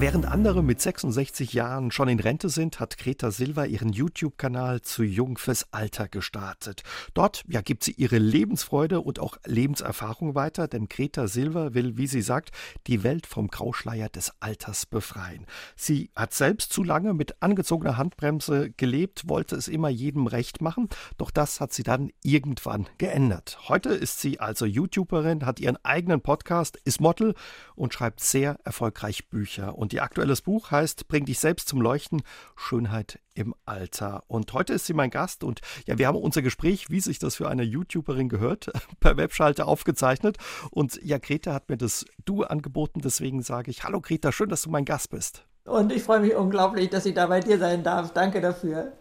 Während andere mit 66 Jahren schon in Rente sind, hat Greta Silva ihren YouTube-Kanal zu Jung fürs Alter gestartet. Dort ja, gibt sie ihre Lebensfreude und auch Lebenserfahrung weiter, denn Greta Silva will, wie sie sagt, die Welt vom Grauschleier des Alters befreien. Sie hat selbst zu lange mit angezogener Handbremse gelebt, wollte es immer jedem recht machen, doch das hat sie dann irgendwann geändert. Heute ist sie also YouTuberin, hat ihren eigenen Podcast, ist Model und schreibt sehr erfolgreich Bücher. Und und ihr aktuelles Buch heißt Bring dich selbst zum Leuchten, Schönheit im Alter. Und heute ist sie mein Gast und ja, wir haben unser Gespräch, wie sich das für eine YouTuberin gehört, per Webschalte aufgezeichnet. Und ja, Greta hat mir das Du angeboten, deswegen sage ich, hallo Greta, schön, dass du mein Gast bist. Und ich freue mich unglaublich, dass ich da bei dir sein darf. Danke dafür.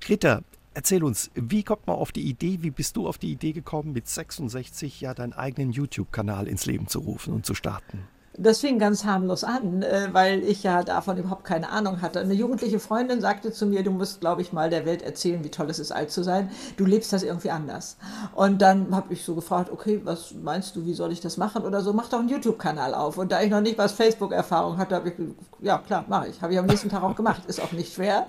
Greta, Erzähl uns, wie kommt man auf die Idee, wie bist du auf die Idee gekommen, mit 66 ja deinen eigenen YouTube-Kanal ins Leben zu rufen und zu starten? Das fing ganz harmlos an, äh, weil ich ja davon überhaupt keine Ahnung hatte. Eine jugendliche Freundin sagte zu mir, du musst, glaube ich, mal der Welt erzählen, wie toll es ist, alt zu sein. Du lebst das irgendwie anders. Und dann habe ich so gefragt, okay, was meinst du, wie soll ich das machen oder so? Mach doch einen YouTube-Kanal auf. Und da ich noch nicht was Facebook-Erfahrung hatte, habe ich ja klar, mache ich. Habe ich am nächsten Tag auch gemacht. Ist auch nicht schwer.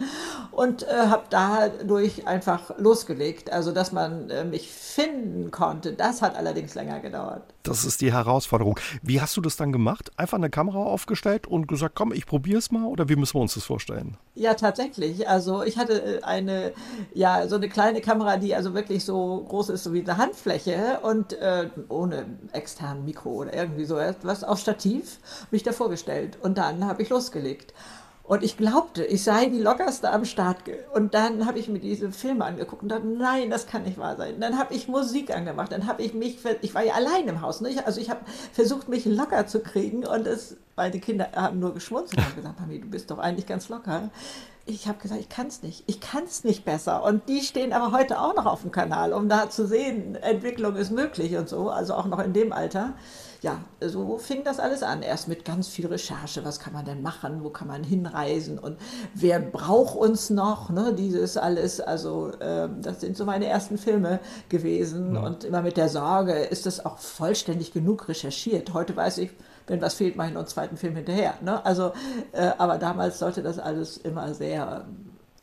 Und äh, habe dadurch einfach losgelegt. Also, dass man äh, mich finden konnte, das hat allerdings länger gedauert. Das ist die Herausforderung. Wie hast du das dann gemacht? Einfach eine Kamera aufgestellt und gesagt, komm, ich probiere es mal? Oder wie müssen wir uns das vorstellen? Ja, tatsächlich. Also ich hatte äh, eine, ja, so eine kleine Kamera, die also wirklich so groß ist, so wie eine Handfläche und äh, ohne externen Mikro oder irgendwie so etwas auf Stativ, mich da vorgestellt. Und dann habe ich losgelegt. Und ich glaubte, ich sei die lockerste am Start. Und dann habe ich mir diese Filme angeguckt und dachte, nein, das kann nicht wahr sein. Dann habe ich Musik angemacht, dann habe ich mich, ich war ja allein im Haus, ne? also ich habe versucht, mich locker zu kriegen und es, die Kinder haben nur geschmunzelt und gesagt, Mami, du bist doch eigentlich ganz locker. Ich habe gesagt, ich kann es nicht, ich kann es nicht besser. Und die stehen aber heute auch noch auf dem Kanal, um da zu sehen, Entwicklung ist möglich und so, also auch noch in dem Alter ja, so fing das alles an. Erst mit ganz viel Recherche, was kann man denn machen, wo kann man hinreisen und wer braucht uns noch, ne, dieses alles. Also äh, das sind so meine ersten Filme gewesen ja. und immer mit der Sorge, ist das auch vollständig genug recherchiert. Heute weiß ich, wenn was fehlt, mache ich noch einen zweiten Film hinterher. Ne? Also, äh, aber damals sollte das alles immer sehr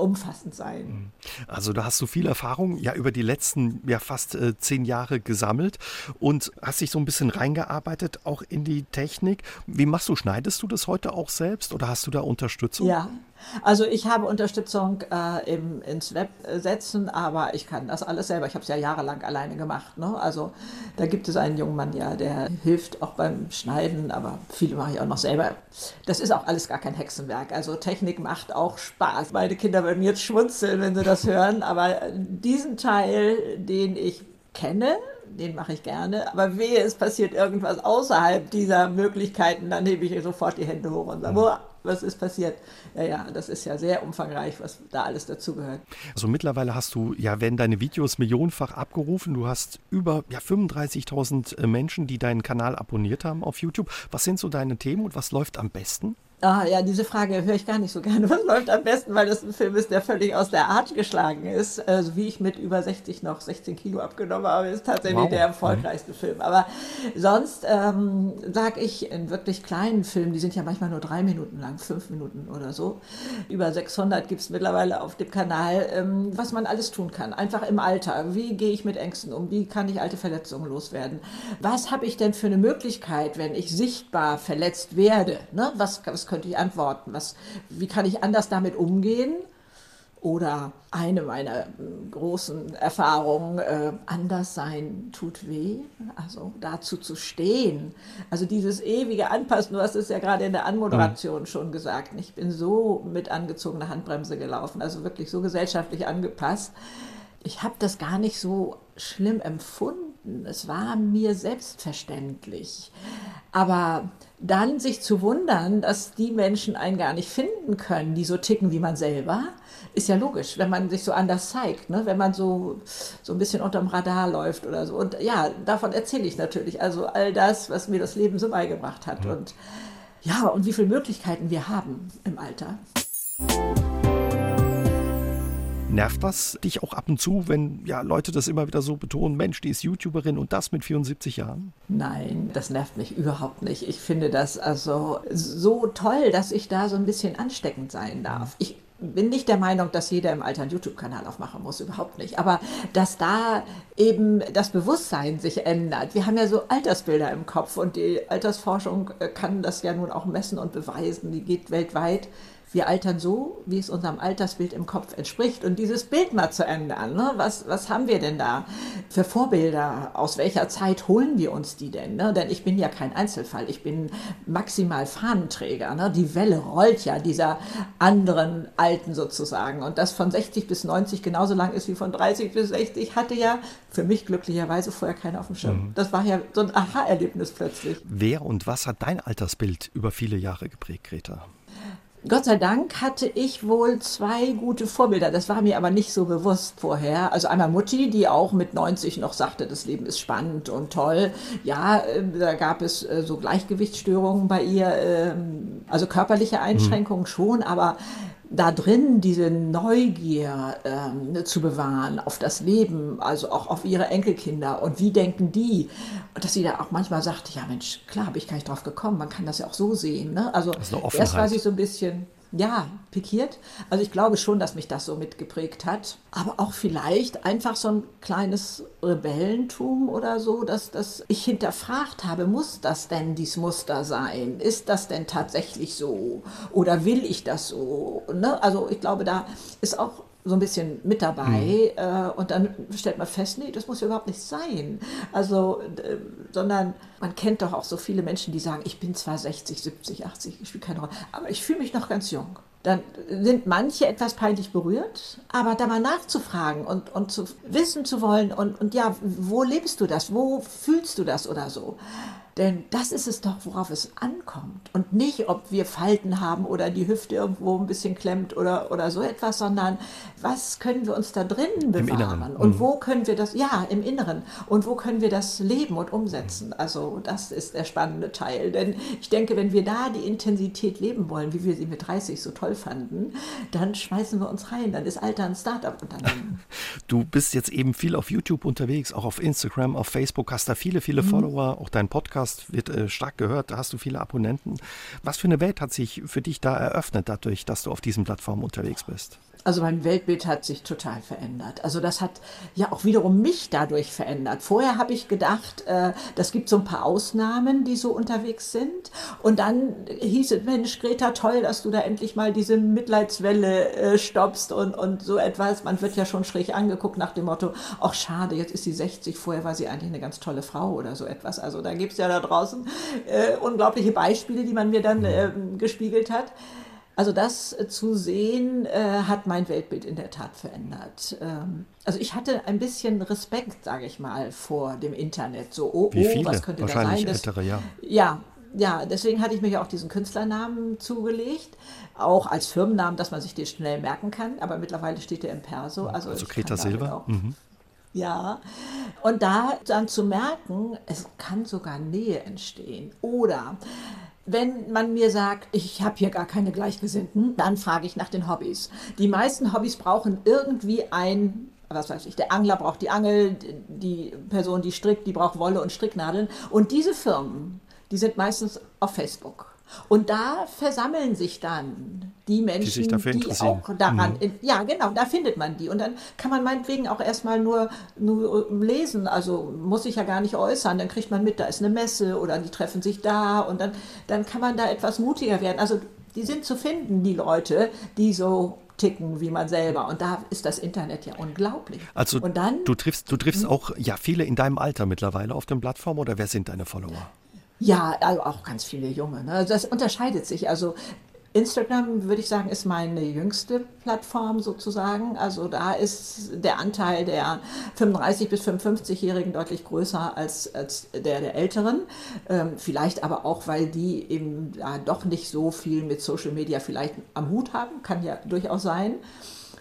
umfassend sein. Mhm. Also da hast du viel Erfahrung ja über die letzten ja fast äh, zehn Jahre gesammelt und hast dich so ein bisschen reingearbeitet auch in die Technik. Wie machst du? Schneidest du das heute auch selbst oder hast du da Unterstützung? Ja, also ich habe Unterstützung äh, im, ins Web setzen, aber ich kann das alles selber. Ich habe es ja jahrelang alleine gemacht. Ne? Also da gibt es einen jungen Mann, ja, der hilft auch beim Schneiden, aber viele mache ich auch noch selber. Das ist auch alles gar kein Hexenwerk. Also Technik macht auch Spaß. Meine Kinder würden jetzt schmunzeln, wenn sie das hören, aber diesen Teil, den ich kenne, den mache ich gerne. Aber wehe, es passiert irgendwas außerhalb dieser Möglichkeiten, dann hebe ich sofort die Hände hoch und sage, mhm was ist passiert. Ja, ja, das ist ja sehr umfangreich, was da alles dazugehört. Also mittlerweile hast du, ja, werden deine Videos millionenfach abgerufen. Du hast über ja, 35.000 äh, Menschen, die deinen Kanal abonniert haben auf YouTube. Was sind so deine Themen und was läuft am besten? Ah, ja, diese Frage höre ich gar nicht so gerne. Was läuft am besten, weil das ein Film ist, der völlig aus der Art geschlagen ist. Also wie ich mit über 60 noch 16 Kilo abgenommen habe, ist tatsächlich wow. der erfolgreichste mhm. Film. Aber sonst ähm, sage ich in wirklich kleinen Filmen, die sind ja manchmal nur drei Minuten lang, fünf Minuten oder so. Über 600 gibt es mittlerweile auf dem Kanal, ähm, was man alles tun kann. Einfach im Alter. Wie gehe ich mit Ängsten um? Wie kann ich alte Verletzungen loswerden? Was habe ich denn für eine Möglichkeit, wenn ich sichtbar verletzt werde? Ne? Was, was könnte ich antworten? Was, wie kann ich anders damit umgehen? Oder eine meiner großen Erfahrungen, äh, anders sein tut weh, also dazu zu stehen. Also dieses ewige Anpassen, du hast es ja gerade in der Anmoderation mhm. schon gesagt, ich bin so mit angezogener Handbremse gelaufen, also wirklich so gesellschaftlich angepasst. Ich habe das gar nicht so schlimm empfunden. Es war mir selbstverständlich. Aber dann sich zu wundern, dass die Menschen einen gar nicht finden können, die so ticken wie man selber, ist ja logisch, wenn man sich so anders zeigt, ne? wenn man so, so ein bisschen unterm Radar läuft oder so. Und ja, davon erzähle ich natürlich. Also all das, was mir das Leben so beigebracht hat. Mhm. Und ja, und wie viele Möglichkeiten wir haben im Alter. Nervt das dich auch ab und zu, wenn ja Leute das immer wieder so betonen, Mensch, die ist YouTuberin und das mit 74 Jahren? Nein, das nervt mich überhaupt nicht. Ich finde das also so toll, dass ich da so ein bisschen ansteckend sein darf. Ich bin nicht der Meinung, dass jeder im Alter einen YouTube-Kanal aufmachen muss, überhaupt nicht. Aber dass da eben das Bewusstsein sich ändert. Wir haben ja so Altersbilder im Kopf und die Altersforschung äh, kann das ja nun auch messen und beweisen. Die geht weltweit wir altern so, wie es unserem Altersbild im Kopf entspricht. Und dieses Bild mal zu ändern, ne? was, was haben wir denn da für Vorbilder? Aus welcher Zeit holen wir uns die denn? Ne? Denn ich bin ja kein Einzelfall, ich bin maximal Fahnenträger. Ne? Die Welle rollt ja dieser anderen Alten sozusagen. Und das von 60 bis 90 genauso lang ist wie von 30 bis 60, hatte ja für mich glücklicherweise vorher keiner auf dem Schirm. Mhm. Das war ja so ein Aha-Erlebnis plötzlich. Wer und was hat dein Altersbild über viele Jahre geprägt, Greta? Gott sei Dank hatte ich wohl zwei gute Vorbilder. Das war mir aber nicht so bewusst vorher. Also einmal Mutti, die auch mit 90 noch sagte, das Leben ist spannend und toll. Ja, äh, da gab es äh, so Gleichgewichtsstörungen bei ihr, ähm, also körperliche Einschränkungen schon, aber da drin diese Neugier ähm, zu bewahren auf das Leben, also auch auf ihre Enkelkinder und wie denken die, und dass sie da auch manchmal sagt, ja Mensch, klar habe ich gar nicht drauf gekommen, man kann das ja auch so sehen. Ne? Also erst war sie so ein bisschen ja, pikiert. Also ich glaube schon, dass mich das so mitgeprägt hat. Aber auch vielleicht einfach so ein kleines Rebellentum oder so, dass, dass ich hinterfragt habe, muss das denn dies Muster sein? Ist das denn tatsächlich so? Oder will ich das so? Ne? Also ich glaube, da ist auch so ein bisschen mit dabei mhm. und dann stellt man fest, nee, das muss ja überhaupt nicht sein. Also, äh, sondern man kennt doch auch so viele Menschen, die sagen, ich bin zwar 60, 70, 80, ich spiele keine Rolle, aber ich fühle mich noch ganz jung. Dann sind manche etwas peinlich berührt, aber da mal nachzufragen und, und zu wissen zu wollen und, und ja, wo lebst du das, wo fühlst du das oder so, denn das ist es doch, worauf es ankommt. Und nicht, ob wir Falten haben oder die Hüfte irgendwo ein bisschen klemmt oder, oder so etwas, sondern was können wir uns da drinnen bewahren? Und mhm. wo können wir das, ja, im Inneren. Und wo können wir das leben und umsetzen? Also das ist der spannende Teil. Denn ich denke, wenn wir da die Intensität leben wollen, wie wir sie mit 30 so toll fanden, dann schmeißen wir uns rein. Dann ist Alter ein Start-up-Unternehmen. Du bist jetzt eben viel auf YouTube unterwegs, auch auf Instagram, auf Facebook, hast da viele, viele mhm. Follower, auch dein Podcast Podcast wird äh, stark gehört, da hast du viele Abonnenten. Was für eine Welt hat sich für dich da eröffnet, dadurch, dass du auf diesen Plattformen unterwegs bist? Also mein Weltbild hat sich total verändert. Also das hat ja auch wiederum mich dadurch verändert. Vorher habe ich gedacht, äh, das gibt so ein paar Ausnahmen, die so unterwegs sind. Und dann hieß es, Mensch, Greta, toll, dass du da endlich mal diese Mitleidswelle äh, stoppst und, und so etwas. Man wird ja schon schräg angeguckt nach dem Motto, ach schade, jetzt ist sie 60, vorher war sie eigentlich eine ganz tolle Frau oder so etwas. Also da gibt es ja da draußen äh, unglaubliche Beispiele, die man mir dann äh, gespiegelt hat. Also das äh, zu sehen, äh, hat mein Weltbild in der Tat verändert. Ähm, also ich hatte ein bisschen Respekt, sage ich mal, vor dem Internet. So, oh, Wie viele? oh, was könnte da sein? Das, ältere, ja. Ja, ja, deswegen hatte ich mir ja auch diesen Künstlernamen zugelegt, auch als Firmennamen, dass man sich den schnell merken kann. Aber mittlerweile steht der im Perso. Also, also Greta Silber. Mhm. Ja, und da dann zu merken, es kann sogar Nähe entstehen. Oder wenn man mir sagt, ich habe hier gar keine Gleichgesinnten, dann frage ich nach den Hobbys. Die meisten Hobbys brauchen irgendwie ein was weiß ich, der Angler braucht die Angel, die Person, die strickt, die braucht Wolle und Stricknadeln. Und diese Firmen, die sind meistens auf Facebook. Und da versammeln sich dann die Menschen, die, die auch daran, mhm. ja genau, da findet man die. Und dann kann man meinetwegen auch erstmal nur, nur lesen, also muss sich ja gar nicht äußern, dann kriegt man mit, da ist eine Messe oder die treffen sich da und dann, dann kann man da etwas mutiger werden. Also die sind zu finden, die Leute, die so ticken wie man selber. Und da ist das Internet ja unglaublich. Also und dann, du triffst, du triffst hm? auch ja viele in deinem Alter mittlerweile auf den Plattformen oder wer sind deine Follower? Ja, also auch ganz viele Junge. Ne? Das unterscheidet sich. Also Instagram, würde ich sagen, ist meine jüngste Plattform sozusagen. Also da ist der Anteil der 35- bis 55-Jährigen deutlich größer als, als der der Älteren. Ähm, vielleicht aber auch, weil die eben ja, doch nicht so viel mit Social Media vielleicht am Hut haben, kann ja durchaus sein.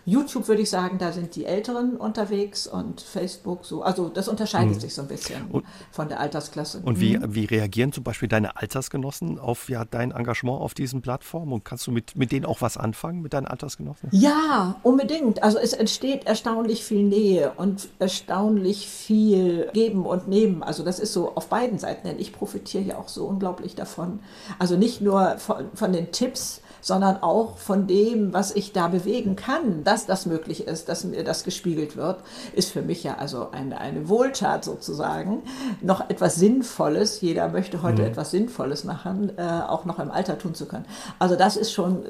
YouTube würde ich sagen, da sind die Älteren unterwegs und Facebook so. Also das unterscheidet mhm. sich so ein bisschen und, von der Altersklasse. Und wie, mhm. wie reagieren zum Beispiel deine Altersgenossen auf ja, dein Engagement auf diesen Plattformen? Und kannst du mit, mit denen auch was anfangen, mit deinen Altersgenossen? Ja, unbedingt. Also es entsteht erstaunlich viel Nähe und erstaunlich viel Geben und Nehmen. Also das ist so auf beiden Seiten, denn ich profitiere ja auch so unglaublich davon. Also nicht nur von, von den Tipps, sondern auch von dem, was ich da bewegen kann, dass das möglich ist, dass mir das gespiegelt wird, ist für mich ja also eine, eine Wohltat sozusagen. Noch etwas Sinnvolles, jeder möchte heute mhm. etwas Sinnvolles machen, äh, auch noch im Alter tun zu können. Also das ist schon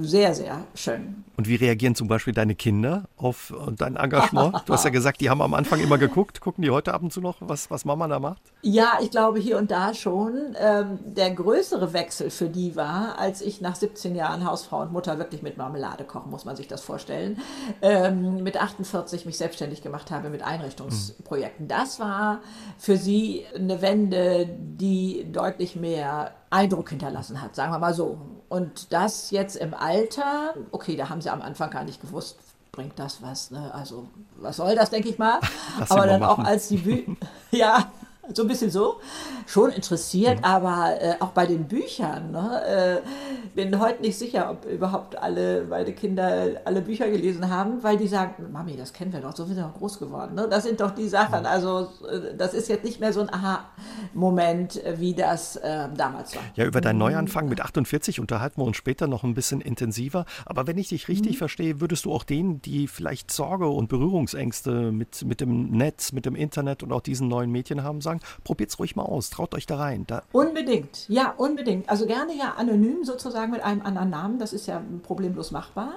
sehr, sehr schön. Und wie reagieren zum Beispiel deine Kinder auf dein Engagement? Du hast ja gesagt, die haben am Anfang immer geguckt. Gucken die heute ab und zu noch, was, was Mama da macht? Ja, ich glaube hier und da schon. Ähm, der größere Wechsel für die war, als ich nach 17 Jahren Hausfrau und Mutter wirklich mit Marmelade kochen, muss man sich das vorstellen, ähm, mit 48 mich selbstständig gemacht habe mit Einrichtungsprojekten. Mhm. Das war für sie eine Wende, die deutlich mehr Eindruck hinterlassen hat, sagen wir mal so. Und das jetzt im Alter, okay, da haben sie am Anfang gar nicht gewusst, bringt das was, ne? Also, was soll das, denke ich mal. Aber dann machen. auch als die Bü ja, so ein bisschen so, schon interessiert, mhm. aber äh, auch bei den Büchern. Ne, äh, bin heute nicht sicher, ob überhaupt alle meine Kinder alle Bücher gelesen haben, weil die sagen, Mami, das kennen wir doch, so sind wir doch groß geworden. Ne? Das sind doch die Sachen, mhm. also das ist jetzt nicht mehr so ein Aha-Moment, wie das äh, damals war. Ja, über deinen Neuanfang mit 48 unterhalten wir uns später noch ein bisschen intensiver, aber wenn ich dich richtig mhm. verstehe, würdest du auch denen, die vielleicht Sorge und Berührungsängste mit, mit dem Netz, mit dem Internet und auch diesen neuen Medien haben, sagen, probiert es ruhig mal aus, traut euch da rein. Da unbedingt, ja, unbedingt. Also gerne ja anonym sozusagen mit einem anderen Namen, das ist ja problemlos machbar.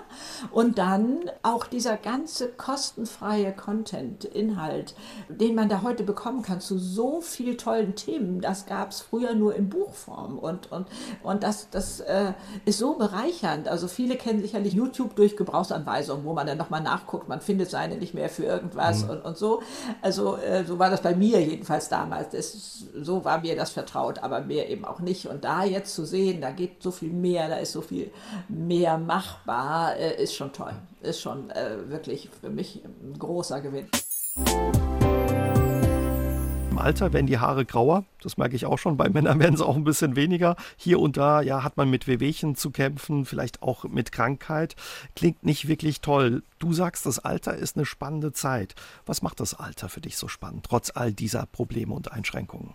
Und dann auch dieser ganze kostenfreie Content, Inhalt, den man da heute bekommen kann zu so vielen tollen Themen, das gab es früher nur in Buchform. Und, und, und das, das äh, ist so bereichernd. Also viele kennen sicherlich YouTube durch Gebrauchsanweisungen, wo man dann nochmal nachguckt, man findet seine nicht mehr für irgendwas mhm. und, und so. Also äh, so war das bei mir jedenfalls damals damals. Das, so war mir das vertraut, aber mehr eben auch nicht. Und da jetzt zu sehen, da geht so viel mehr, da ist so viel mehr machbar, äh, ist schon toll. Ist schon äh, wirklich für mich ein großer Gewinn. Alter werden die Haare grauer. Das merke ich auch schon. Bei Männern werden es auch ein bisschen weniger. Hier und da ja, hat man mit Wehwehchen zu kämpfen, vielleicht auch mit Krankheit. Klingt nicht wirklich toll. Du sagst, das Alter ist eine spannende Zeit. Was macht das Alter für dich so spannend, trotz all dieser Probleme und Einschränkungen?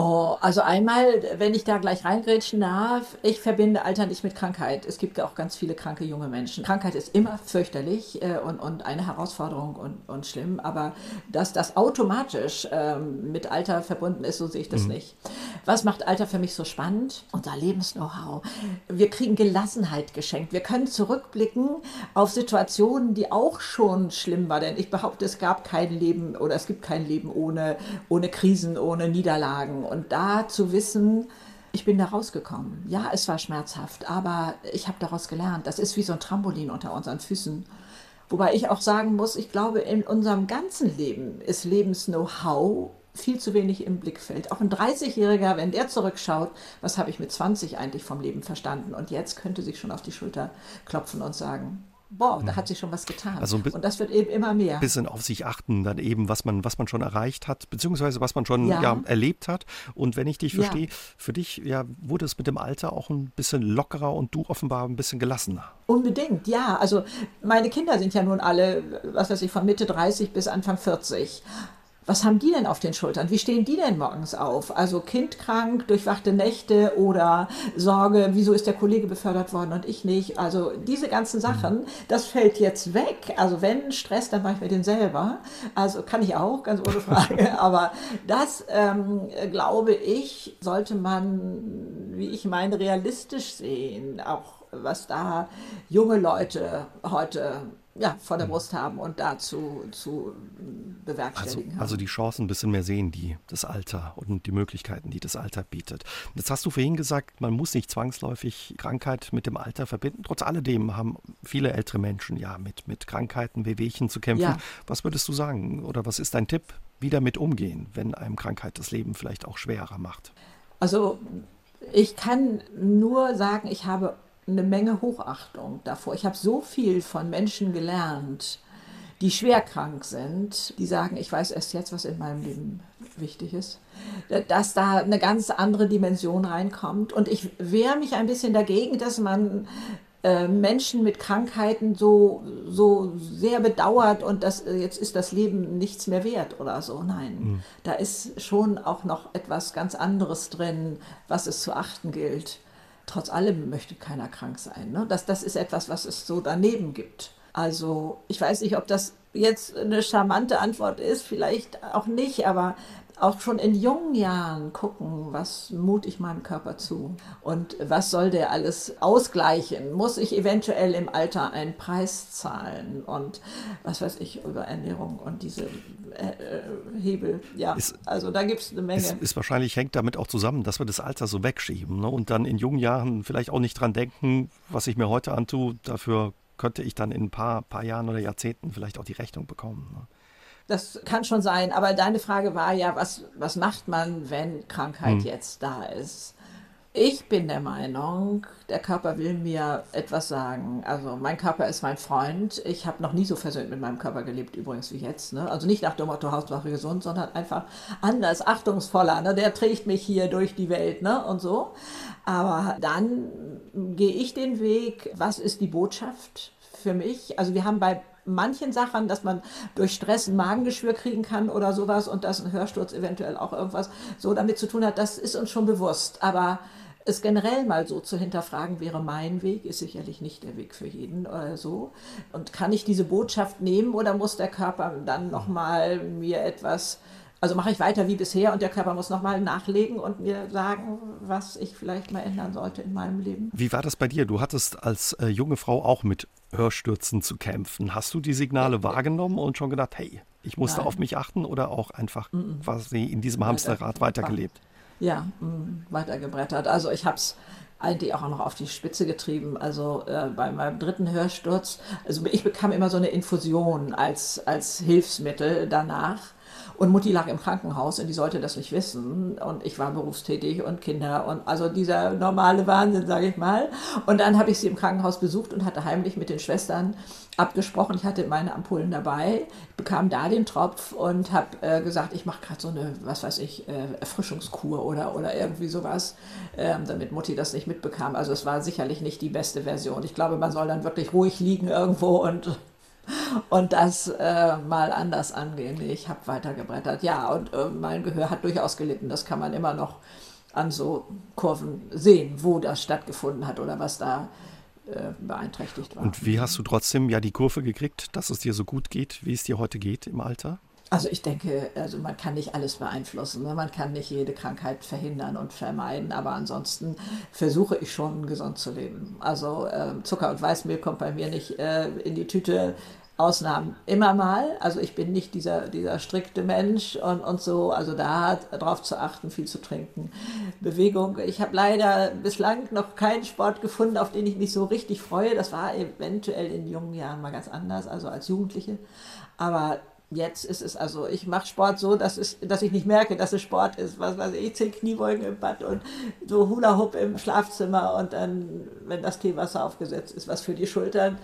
Oh, also einmal, wenn ich da gleich reingrätschen darf, ich verbinde Alter nicht mit Krankheit. Es gibt ja auch ganz viele kranke junge Menschen. Krankheit ist immer fürchterlich äh, und, und eine Herausforderung und, und schlimm, aber dass das automatisch ähm, mit Alter verbunden ist, so sehe ich das mhm. nicht. Was macht Alter für mich so spannend? Unser Lebens-Know-how. Wir kriegen Gelassenheit geschenkt. Wir können zurückblicken auf Situationen, die auch schon schlimm waren, denn ich behaupte, es gab kein Leben oder es gibt kein Leben ohne, ohne Krisen, ohne Niederlagen und da zu wissen, ich bin da rausgekommen. Ja, es war schmerzhaft, aber ich habe daraus gelernt. Das ist wie so ein Trampolin unter unseren Füßen. Wobei ich auch sagen muss, ich glaube, in unserem ganzen Leben ist Lebens-Know-how viel zu wenig im Blickfeld. Auch ein 30-Jähriger, wenn der zurückschaut, was habe ich mit 20 eigentlich vom Leben verstanden? Und jetzt könnte sich schon auf die Schulter klopfen und sagen, boah, da mhm. hat sich schon was getan. Also und das wird eben immer mehr. Ein bisschen auf sich achten, dann eben, was man, was man schon erreicht hat, beziehungsweise was man schon ja. ja erlebt hat. Und wenn ich dich verstehe, ja. für dich ja, wurde es mit dem Alter auch ein bisschen lockerer und du offenbar ein bisschen gelassener. Unbedingt, ja. Also meine Kinder sind ja nun alle, was weiß ich, von Mitte 30 bis Anfang 40 was haben die denn auf den Schultern? Wie stehen die denn morgens auf? Also kindkrank, durchwachte Nächte oder Sorge, wieso ist der Kollege befördert worden und ich nicht? Also diese ganzen Sachen, das fällt jetzt weg. Also wenn Stress, dann mache ich mir den selber. Also kann ich auch, ganz ohne Frage. Aber das, ähm, glaube ich, sollte man, wie ich meine, realistisch sehen. Auch was da junge Leute heute ja, vor der mhm. Brust haben und dazu zu bewerkstelligen also, also, die Chancen ein bisschen mehr sehen, die das Alter und die Möglichkeiten, die das Alter bietet. Jetzt hast du vorhin gesagt, man muss nicht zwangsläufig Krankheit mit dem Alter verbinden. Trotz alledem haben viele ältere Menschen ja mit, mit Krankheiten, Wehwehchen zu kämpfen. Ja. Was würdest du sagen oder was ist dein Tipp, wie damit umgehen, wenn einem Krankheit das Leben vielleicht auch schwerer macht? Also ich kann nur sagen, ich habe eine Menge Hochachtung davor. Ich habe so viel von Menschen gelernt, die schwer krank sind, die sagen, ich weiß erst jetzt, was in meinem Leben wichtig ist, dass da eine ganz andere Dimension reinkommt. Und ich wehre mich ein bisschen dagegen, dass man äh, Menschen mit Krankheiten so, so sehr bedauert und das, äh, jetzt ist das Leben nichts mehr wert oder so. Nein, mhm. da ist schon auch noch etwas ganz anderes drin, was es zu achten gilt. Trotz allem möchte keiner krank sein. Ne? Das, das ist etwas, was es so daneben gibt. Also ich weiß nicht, ob das jetzt eine charmante Antwort ist, vielleicht auch nicht, aber auch schon in jungen Jahren gucken, was mut ich meinem Körper zu und was soll der alles ausgleichen? Muss ich eventuell im Alter einen Preis zahlen und was weiß ich über Ernährung und diese äh, äh Hebel? Ja, ist, also da gibt es eine Menge. Ist, ist, wahrscheinlich hängt damit auch zusammen, dass wir das Alter so wegschieben ne? und dann in jungen Jahren vielleicht auch nicht dran denken, was ich mir heute antue, dafür könnte ich dann in ein paar, paar Jahren oder Jahrzehnten vielleicht auch die Rechnung bekommen. Ne? Das kann schon sein, aber deine Frage war ja, was, was macht man, wenn Krankheit hm. jetzt da ist? Ich bin der Meinung, der Körper will mir etwas sagen. Also mein Körper ist mein Freund. Ich habe noch nie so versöhnt mit meinem Körper gelebt, übrigens wie jetzt. Ne? Also nicht nach dem Motto Hauswache gesund, sondern einfach anders, achtungsvoller. Ne? Der trägt mich hier durch die Welt ne? und so. Aber dann gehe ich den Weg, was ist die Botschaft für mich? Also wir haben bei manchen Sachen, dass man durch Stress ein Magengeschwür kriegen kann oder sowas und dass ein Hörsturz eventuell auch irgendwas so damit zu tun hat, das ist uns schon bewusst. Aber es generell mal so zu hinterfragen wäre mein Weg, ist sicherlich nicht der Weg für jeden oder so. Und kann ich diese Botschaft nehmen oder muss der Körper dann nochmal mir etwas also mache ich weiter wie bisher und der Körper muss nochmal nachlegen und mir sagen, was ich vielleicht mal ändern sollte in meinem Leben. Wie war das bei dir? Du hattest als äh, junge Frau auch mit Hörstürzen zu kämpfen. Hast du die Signale wahrgenommen und schon gedacht, hey, ich musste Nein. auf mich achten oder auch einfach mm -mm. quasi in diesem Hamsterrad weitergelebt? Ja, mm, weitergebrettert. Also ich habe es eigentlich auch noch auf die Spitze getrieben. Also äh, bei meinem dritten Hörsturz, also ich bekam immer so eine Infusion als, als Hilfsmittel danach. Und Mutti lag im Krankenhaus und die sollte das nicht wissen. Und ich war berufstätig und Kinder und also dieser normale Wahnsinn, sage ich mal. Und dann habe ich sie im Krankenhaus besucht und hatte heimlich mit den Schwestern abgesprochen. Ich hatte meine Ampullen dabei, bekam da den Tropf und habe äh, gesagt, ich mache gerade so eine, was weiß ich, äh, Erfrischungskur oder, oder irgendwie sowas, äh, damit Mutti das nicht mitbekam. Also es war sicherlich nicht die beste Version. Ich glaube, man soll dann wirklich ruhig liegen irgendwo und und das äh, mal anders angehen. Ich habe weitergebrettert. Ja, und äh, mein Gehör hat durchaus gelitten. Das kann man immer noch an so Kurven sehen, wo das stattgefunden hat oder was da äh, beeinträchtigt war. Und wie hast du trotzdem ja die Kurve gekriegt, dass es dir so gut geht, wie es dir heute geht im Alter? Also ich denke, also man kann nicht alles beeinflussen, ne? man kann nicht jede Krankheit verhindern und vermeiden, aber ansonsten versuche ich schon gesund zu leben. Also äh, Zucker und Weißmehl kommt bei mir nicht äh, in die Tüte. Ausnahmen immer mal. Also ich bin nicht dieser, dieser strikte Mensch und, und so. Also da darauf zu achten, viel zu trinken. Bewegung. Ich habe leider bislang noch keinen Sport gefunden, auf den ich mich so richtig freue. Das war eventuell in jungen Jahren mal ganz anders, also als Jugendliche. Aber Jetzt ist es also, ich mache Sport so, dass, es, dass ich nicht merke, dass es Sport ist. Was weiß ich, zehn Kniebeugen im Bad und so Hula Hoop im Schlafzimmer und dann, wenn das Teewasser aufgesetzt ist, was für die Schultern.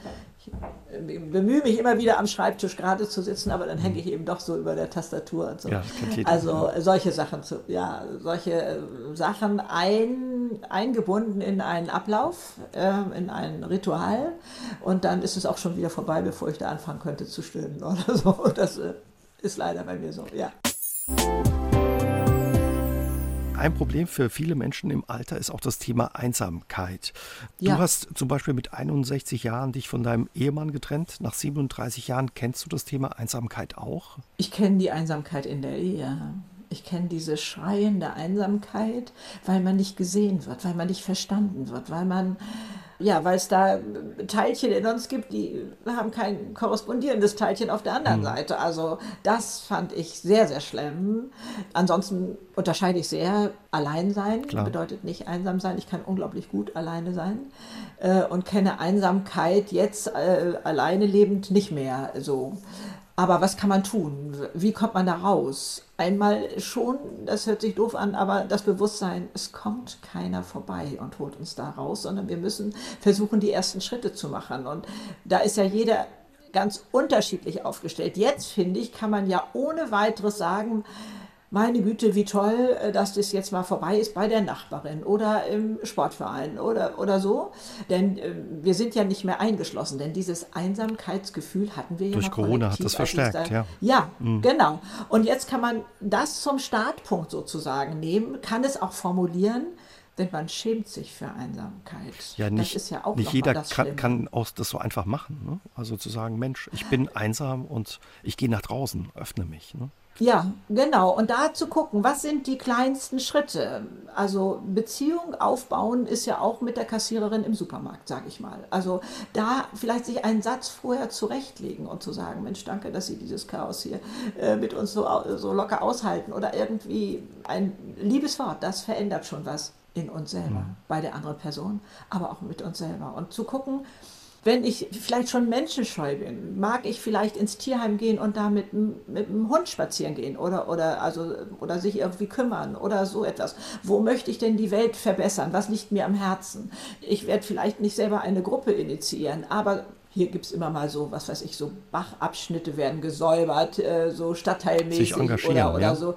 Ich bemühe mich immer wieder am Schreibtisch gerade zu sitzen, aber dann hänge ich eben doch so über der Tastatur und so. Ja, also solche Sachen, zu, ja, solche äh, Sachen ein, eingebunden in einen Ablauf, äh, in ein Ritual und dann ist es auch schon wieder vorbei, bevor ich da anfangen könnte zu stöhnen oder so. Das äh, ist leider bei mir so, ja. Ein Problem für viele Menschen im Alter ist auch das Thema Einsamkeit. Ja. Du hast zum Beispiel mit 61 Jahren dich von deinem Ehemann getrennt. Nach 37 Jahren kennst du das Thema Einsamkeit auch? Ich kenne die Einsamkeit in der Ehe. Ich kenne diese schreiende Einsamkeit, weil man nicht gesehen wird, weil man nicht verstanden wird, weil man ja, weil es da Teilchen in uns gibt, die haben kein korrespondierendes Teilchen auf der anderen mhm. Seite. Also das fand ich sehr, sehr schlimm. Ansonsten unterscheide ich sehr, allein sein Klar. bedeutet nicht einsam sein. Ich kann unglaublich gut alleine sein äh, und kenne Einsamkeit jetzt äh, alleine lebend nicht mehr so. Aber was kann man tun? Wie kommt man da raus? Einmal schon, das hört sich doof an, aber das Bewusstsein, es kommt keiner vorbei und holt uns da raus, sondern wir müssen versuchen, die ersten Schritte zu machen. Und da ist ja jeder ganz unterschiedlich aufgestellt. Jetzt, finde ich, kann man ja ohne weiteres sagen, meine Güte, wie toll, äh, dass das jetzt mal vorbei ist bei der Nachbarin oder im Sportverein oder, oder so. Denn äh, wir sind ja nicht mehr eingeschlossen, denn dieses Einsamkeitsgefühl hatten wir ja Durch Corona hat das verstärkt, da, ja. Ja, mhm. genau. Und jetzt kann man das zum Startpunkt sozusagen nehmen, kann es auch formulieren, denn man schämt sich für Einsamkeit. Ja, nicht, das ist ja auch nicht jeder kann, kann auch das so einfach machen. Ne? Also zu sagen, Mensch, ich bin einsam und ich gehe nach draußen, öffne mich. Ne? Ja, genau. Und da zu gucken, was sind die kleinsten Schritte? Also Beziehung aufbauen ist ja auch mit der Kassiererin im Supermarkt, sage ich mal. Also da vielleicht sich einen Satz vorher zurechtlegen und zu sagen, Mensch, danke, dass Sie dieses Chaos hier äh, mit uns so, so locker aushalten. Oder irgendwie ein liebes Wort, das verändert schon was in uns selber, mhm. bei der anderen Person, aber auch mit uns selber. Und zu gucken, wenn ich vielleicht schon menschenscheu bin, mag ich vielleicht ins Tierheim gehen und da mit, mit dem Hund spazieren gehen oder, oder, also, oder sich irgendwie kümmern oder so etwas. Wo möchte ich denn die Welt verbessern? Was liegt mir am Herzen? Ich werde vielleicht nicht selber eine Gruppe initiieren, aber hier gibt es immer mal so, was weiß ich, so Bachabschnitte werden gesäubert, äh, so stadtteilmäßig oder, oder ja. so.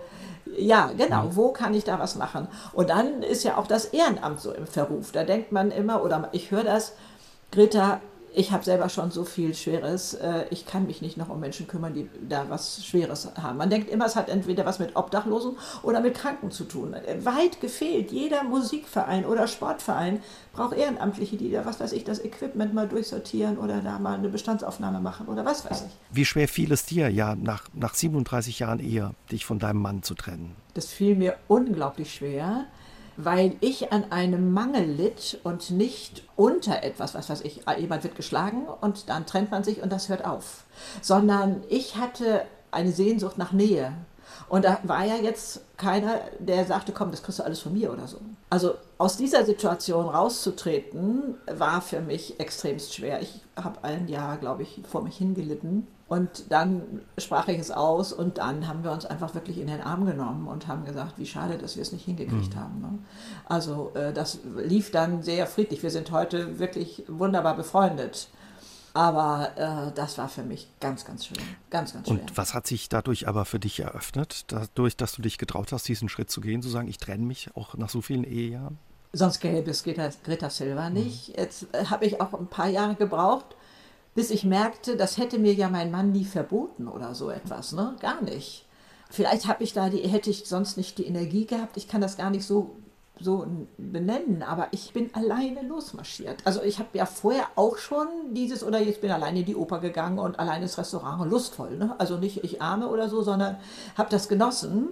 Ja, genau. Ja. Wo kann ich da was machen? Und dann ist ja auch das Ehrenamt so im Verruf. Da denkt man immer, oder ich höre das, Greta, ich habe selber schon so viel Schweres. Äh, ich kann mich nicht noch um Menschen kümmern, die da was Schweres haben. Man denkt immer, es hat entweder was mit Obdachlosen oder mit Kranken zu tun. Weit gefehlt. Jeder Musikverein oder Sportverein braucht Ehrenamtliche, die da, was weiß ich, das Equipment mal durchsortieren oder da mal eine Bestandsaufnahme machen oder was weiß ich. Wie schwer fiel es dir, ja, nach, nach 37 Jahren Ehe, dich von deinem Mann zu trennen? Das fiel mir unglaublich schwer weil ich an einem Mangel litt und nicht unter etwas, was weiß ich, jemand wird geschlagen und dann trennt man sich und das hört auf, sondern ich hatte eine Sehnsucht nach Nähe. Und da war ja jetzt keiner, der sagte, komm, das kriegst du alles von mir oder so. Also aus dieser Situation rauszutreten, war für mich extremst schwer. Ich habe ein Jahr, glaube ich, vor mich hingelitten und dann sprach ich es aus und dann haben wir uns einfach wirklich in den Arm genommen und haben gesagt, wie schade, dass wir es nicht hingekriegt mhm. haben. Ne? Also äh, das lief dann sehr friedlich. Wir sind heute wirklich wunderbar befreundet. Aber äh, das war für mich ganz, ganz schwer. Ganz, ganz schwer. Und was hat sich dadurch aber für dich eröffnet? Dadurch, dass du dich getraut hast, diesen Schritt zu gehen, zu sagen, ich trenne mich auch nach so vielen Ehejahren? Sonst gäbe es Greta, Greta Silva nicht. Mhm. Jetzt äh, habe ich auch ein paar Jahre gebraucht, bis ich merkte, das hätte mir ja mein Mann nie verboten oder so etwas, ne? Gar nicht. Vielleicht habe ich da die, hätte ich sonst nicht die Energie gehabt. Ich kann das gar nicht so so benennen, aber ich bin alleine losmarschiert. Also ich habe ja vorher auch schon dieses oder jetzt bin alleine in die Oper gegangen und alleine ins Restaurant lustvoll. Ne? Also nicht ich arme oder so, sondern habe das genossen.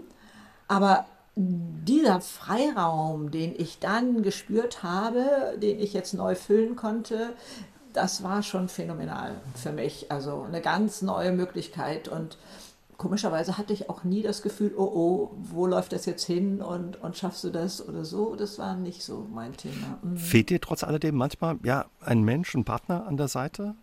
Aber dieser Freiraum, den ich dann gespürt habe, den ich jetzt neu füllen konnte, das war schon phänomenal für mich. Also eine ganz neue Möglichkeit und komischerweise hatte ich auch nie das Gefühl, oh oh, wo läuft das jetzt hin und, und schaffst du das oder so. Das war nicht so mein Thema. Mhm. Fehlt dir trotz alledem manchmal ja ein Mensch, ein Partner an der Seite?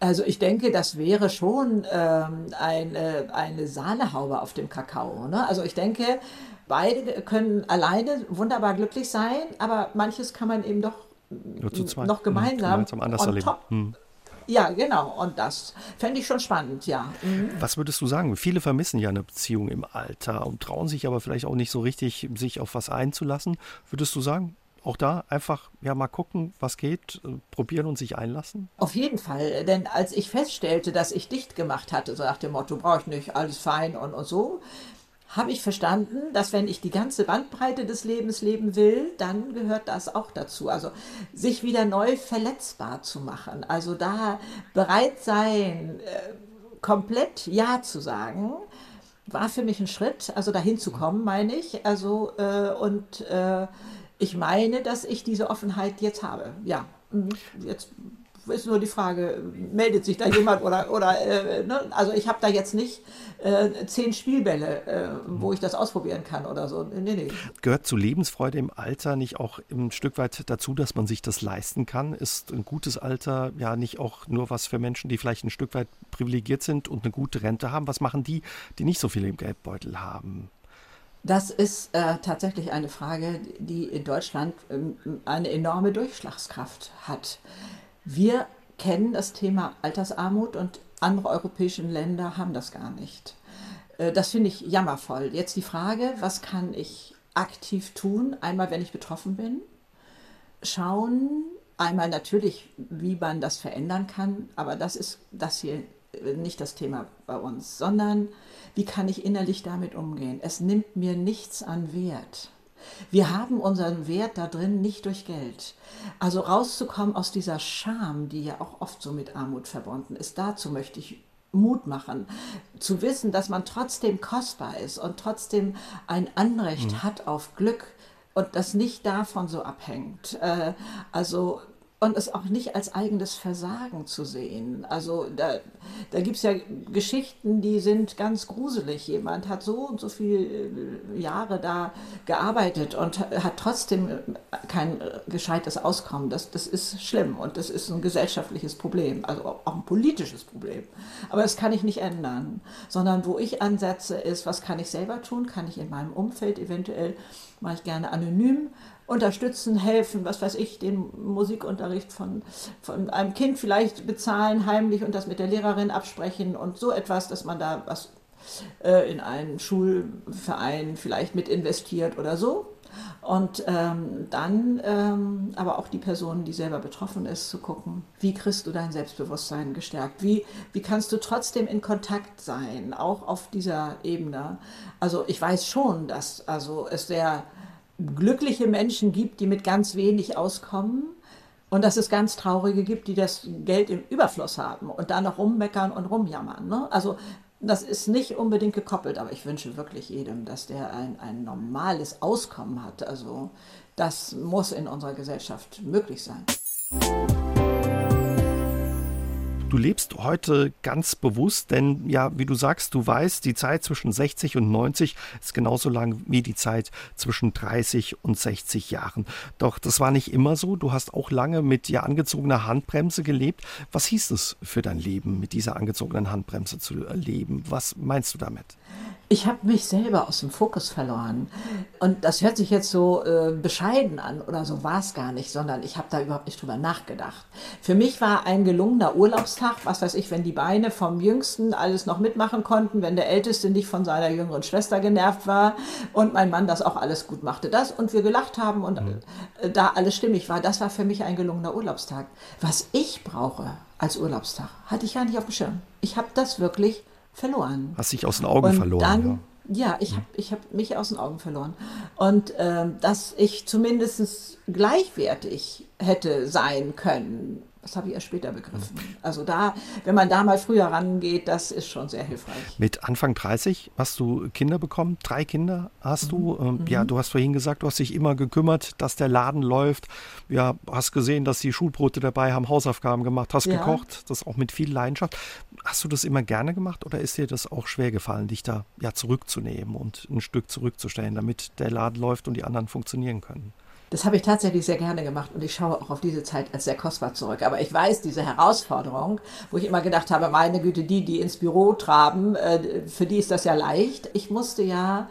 Also ich denke, das wäre schon ähm, eine, eine Sahnehaube auf dem Kakao. Ne? Also ich denke, beide können alleine wunderbar glücklich sein, aber manches kann man eben doch noch gemeinsam, gemeinsam anders erleben. Hm. Ja, genau. Und das fände ich schon spannend, ja. Mhm. Was würdest du sagen? Viele vermissen ja eine Beziehung im Alter und trauen sich aber vielleicht auch nicht so richtig, sich auf was einzulassen. Würdest du sagen, auch da einfach ja mal gucken, was geht, äh, probieren und sich einlassen? Auf jeden Fall, denn als ich feststellte, dass ich dicht gemacht hatte, so nach dem Motto, brauche ich nicht, alles fein und, und so, habe ich verstanden, dass wenn ich die ganze Bandbreite des Lebens leben will, dann gehört das auch dazu. Also sich wieder neu verletzbar zu machen. Also da bereit sein, äh, komplett Ja zu sagen, war für mich ein Schritt, also dahin zu kommen, meine ich. Also äh, und äh, ich meine, dass ich diese Offenheit jetzt habe. Ja, mhm. jetzt ist nur die Frage, meldet sich da jemand oder, oder äh, ne? also ich habe da jetzt nicht äh, zehn Spielbälle, äh, wo ich das ausprobieren kann oder so. Nee, nee. Gehört zu Lebensfreude im Alter nicht auch ein Stück weit dazu, dass man sich das leisten kann? Ist ein gutes Alter ja nicht auch nur was für Menschen, die vielleicht ein Stück weit privilegiert sind und eine gute Rente haben? Was machen die, die nicht so viel im Geldbeutel haben? Das ist äh, tatsächlich eine Frage, die in Deutschland ähm, eine enorme Durchschlagskraft hat. Wir kennen das Thema Altersarmut und andere europäische Länder haben das gar nicht. Äh, das finde ich jammervoll. Jetzt die Frage, was kann ich aktiv tun? Einmal, wenn ich betroffen bin, schauen, einmal natürlich, wie man das verändern kann, aber das ist das hier nicht das Thema bei uns, sondern wie kann ich innerlich damit umgehen? Es nimmt mir nichts an Wert. Wir haben unseren Wert da drin nicht durch Geld. Also rauszukommen aus dieser Scham, die ja auch oft so mit Armut verbunden ist, dazu möchte ich Mut machen, zu wissen, dass man trotzdem kostbar ist und trotzdem ein Anrecht mhm. hat auf Glück und das nicht davon so abhängt. Äh, also und es auch nicht als eigenes Versagen zu sehen. Also da, da gibt es ja Geschichten, die sind ganz gruselig. Jemand hat so und so viele äh, Jahre da gearbeitet und hat trotzdem kein gescheites Auskommen. Das, das ist schlimm und das ist ein gesellschaftliches Problem, also auch ein politisches Problem. Aber das kann ich nicht ändern, sondern wo ich ansetze ist, was kann ich selber tun? Kann ich in meinem Umfeld eventuell, mache ich gerne anonym, unterstützen, helfen, was weiß ich, den Musikunterricht von, von einem Kind vielleicht bezahlen, heimlich und das mit der Lehrerin absprechen und so etwas, dass man da was äh, in einen Schulverein vielleicht mit investiert oder so. Und ähm, dann ähm, aber auch die Person, die selber betroffen ist, zu gucken, wie kriegst du dein Selbstbewusstsein gestärkt? Wie, wie kannst du trotzdem in Kontakt sein, auch auf dieser Ebene? Also ich weiß schon, dass also es sehr glückliche Menschen gibt, die mit ganz wenig auskommen und dass es ganz traurige gibt, die das Geld im Überfluss haben und da noch rummeckern und rumjammern. Ne? Also das ist nicht unbedingt gekoppelt, aber ich wünsche wirklich jedem, dass der ein, ein normales Auskommen hat. Also das muss in unserer Gesellschaft möglich sein. Du lebst heute ganz bewusst, denn ja, wie du sagst, du weißt, die Zeit zwischen 60 und 90 ist genauso lang wie die Zeit zwischen 30 und 60 Jahren. Doch das war nicht immer so. Du hast auch lange mit dir angezogener Handbremse gelebt. Was hieß es für dein Leben, mit dieser angezogenen Handbremse zu leben? Was meinst du damit? Ich habe mich selber aus dem Fokus verloren. Und das hört sich jetzt so äh, bescheiden an oder so war es gar nicht, sondern ich habe da überhaupt nicht drüber nachgedacht. Für mich war ein gelungener Urlaubstag, was weiß ich, wenn die Beine vom Jüngsten alles noch mitmachen konnten, wenn der Älteste nicht von seiner jüngeren Schwester genervt war und mein Mann das auch alles gut machte. Das und wir gelacht haben und mhm. äh, da alles stimmig war, das war für mich ein gelungener Urlaubstag. Was ich brauche als Urlaubstag, hatte ich gar nicht auf dem Schirm. Ich habe das wirklich verloren. Hast dich aus den Augen und verloren. Dann, ja. ja, ich habe ich hab mich aus den Augen verloren. Und ähm, dass ich zumindest gleichwertig hätte sein können das habe ich erst später begriffen. Also da, wenn man da mal früher rangeht, das ist schon sehr hilfreich. Mit Anfang 30 hast du Kinder bekommen, drei Kinder hast du. Mhm. Ähm, ja, mhm. du hast vorhin gesagt, du hast dich immer gekümmert, dass der Laden läuft. Ja, hast gesehen, dass die Schulbrote dabei haben, Hausaufgaben gemacht, hast ja. gekocht, das auch mit viel Leidenschaft. Hast du das immer gerne gemacht oder ist dir das auch schwer gefallen, dich da ja zurückzunehmen und ein Stück zurückzustellen, damit der Laden läuft und die anderen funktionieren können? Das habe ich tatsächlich sehr gerne gemacht und ich schaue auch auf diese Zeit als sehr kostbar zurück. Aber ich weiß, diese Herausforderung, wo ich immer gedacht habe, meine Güte, die, die ins Büro traben, äh, für die ist das ja leicht. Ich musste ja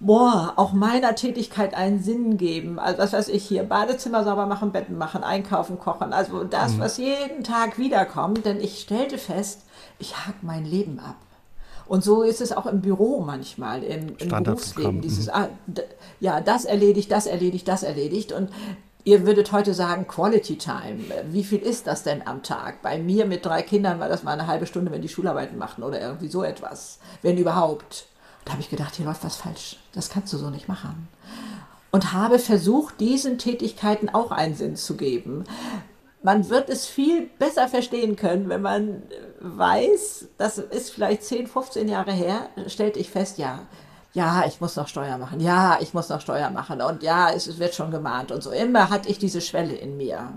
boah, auch meiner Tätigkeit einen Sinn geben. Also was weiß ich hier, Badezimmer sauber machen, Betten machen, einkaufen, kochen. Also das, mhm. was jeden Tag wiederkommt. Denn ich stellte fest, ich hack mein Leben ab. Und so ist es auch im Büro manchmal, im, im Berufsleben. Dieses, mhm. ah, ja, das erledigt, das erledigt, das erledigt. Und ihr würdet heute sagen, Quality Time. Wie viel ist das denn am Tag? Bei mir mit drei Kindern war das mal eine halbe Stunde, wenn die Schularbeiten machen oder irgendwie so etwas. Wenn überhaupt. Da habe ich gedacht, hier läuft was falsch. Das kannst du so nicht machen. Und habe versucht, diesen Tätigkeiten auch einen Sinn zu geben man wird es viel besser verstehen können, wenn man weiß, das ist vielleicht 10, 15 Jahre her, stellte ich fest, ja, ja, ich muss noch Steuer machen, ja, ich muss noch Steuer machen und ja, es, wird schon gemahnt und so. Immer hatte ich diese Schwelle in mir.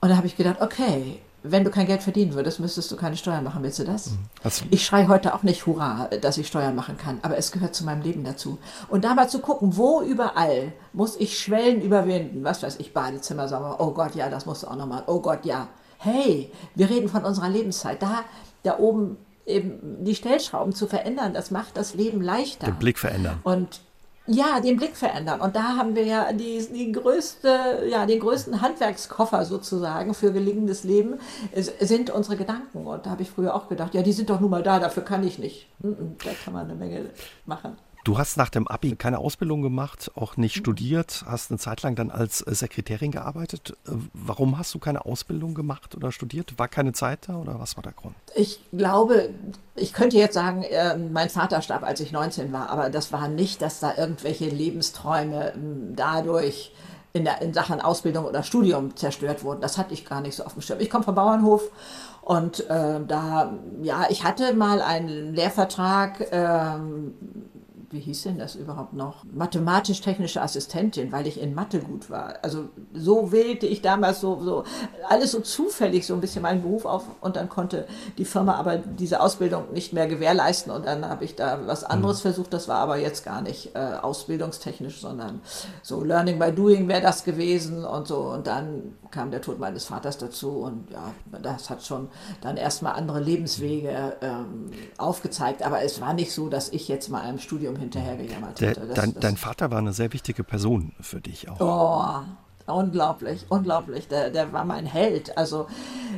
Und da habe ich gedacht, okay, wenn du kein Geld verdienen würdest, müsstest du keine Steuern machen. Willst du das? Was? Ich schreie heute auch nicht Hurra, dass ich Steuern machen kann, aber es gehört zu meinem Leben dazu. Und da mal zu gucken, wo überall muss ich Schwellen überwinden. Was weiß ich, Badezimmer, sagen wir, oh Gott, ja, das musst du auch nochmal. Oh Gott, ja. Hey, wir reden von unserer Lebenszeit. Da, da oben eben die Stellschrauben zu verändern, das macht das Leben leichter. Den Blick verändern. Und ja, den Blick verändern. Und da haben wir ja die, die größte, ja, den größten Handwerkskoffer sozusagen für gelingendes Leben, sind unsere Gedanken. Und da habe ich früher auch gedacht, ja, die sind doch nun mal da, dafür kann ich nicht. Da kann man eine Menge machen. Du hast nach dem Abi keine Ausbildung gemacht, auch nicht studiert, hast eine Zeit lang dann als Sekretärin gearbeitet. Äh, warum hast du keine Ausbildung gemacht oder studiert? War keine Zeit da oder was war der Grund? Ich glaube, ich könnte jetzt sagen, ähm, mein Vater starb, als ich 19 war, aber das war nicht, dass da irgendwelche Lebensträume ähm, dadurch in, der, in Sachen Ausbildung oder Studium zerstört wurden. Das hatte ich gar nicht so auf dem Schirm. Ich komme vom Bauernhof und äh, da, ja, ich hatte mal einen Lehrvertrag. Ähm, wie hieß denn das überhaupt noch? Mathematisch-technische Assistentin, weil ich in Mathe gut war. Also so wählte ich damals so, so alles so zufällig so ein bisschen meinen Beruf auf und dann konnte die Firma aber diese Ausbildung nicht mehr gewährleisten und dann habe ich da was anderes mhm. versucht. Das war aber jetzt gar nicht äh, ausbildungstechnisch, sondern so Learning by Doing wäre das gewesen und so und dann kam der Tod meines Vaters dazu und ja, das hat schon dann erstmal andere Lebenswege ähm, aufgezeigt. Aber es war nicht so, dass ich jetzt mal einem Studium hinterhergejammert hätte. Das, dein, das, dein, Vater war eine sehr wichtige Person für dich auch. Oh, Unglaublich, unglaublich. Der, der war mein Held. Also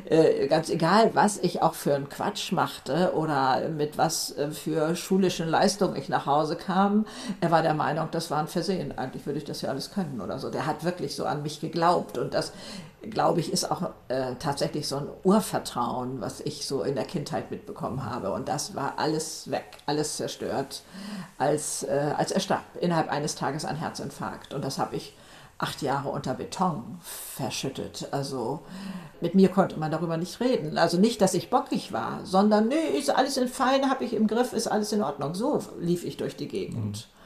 äh, ganz egal, was ich auch für einen Quatsch machte oder mit was äh, für schulischen Leistungen ich nach Hause kam, er war der Meinung, das war ein Versehen. Eigentlich würde ich das ja alles können oder so. Der hat wirklich so an mich geglaubt und das, glaube ich, ist auch äh, tatsächlich so ein Urvertrauen, was ich so in der Kindheit mitbekommen habe. Und das war alles weg, alles zerstört, als, äh, als er starb. Innerhalb eines Tages ein Herzinfarkt. Und das habe ich acht Jahre unter Beton verschüttet. Also mit mir konnte man darüber nicht reden. Also nicht, dass ich bockig war, sondern nee, ist alles in fein, habe ich im Griff, ist alles in Ordnung. So lief ich durch die Gegend. Mhm.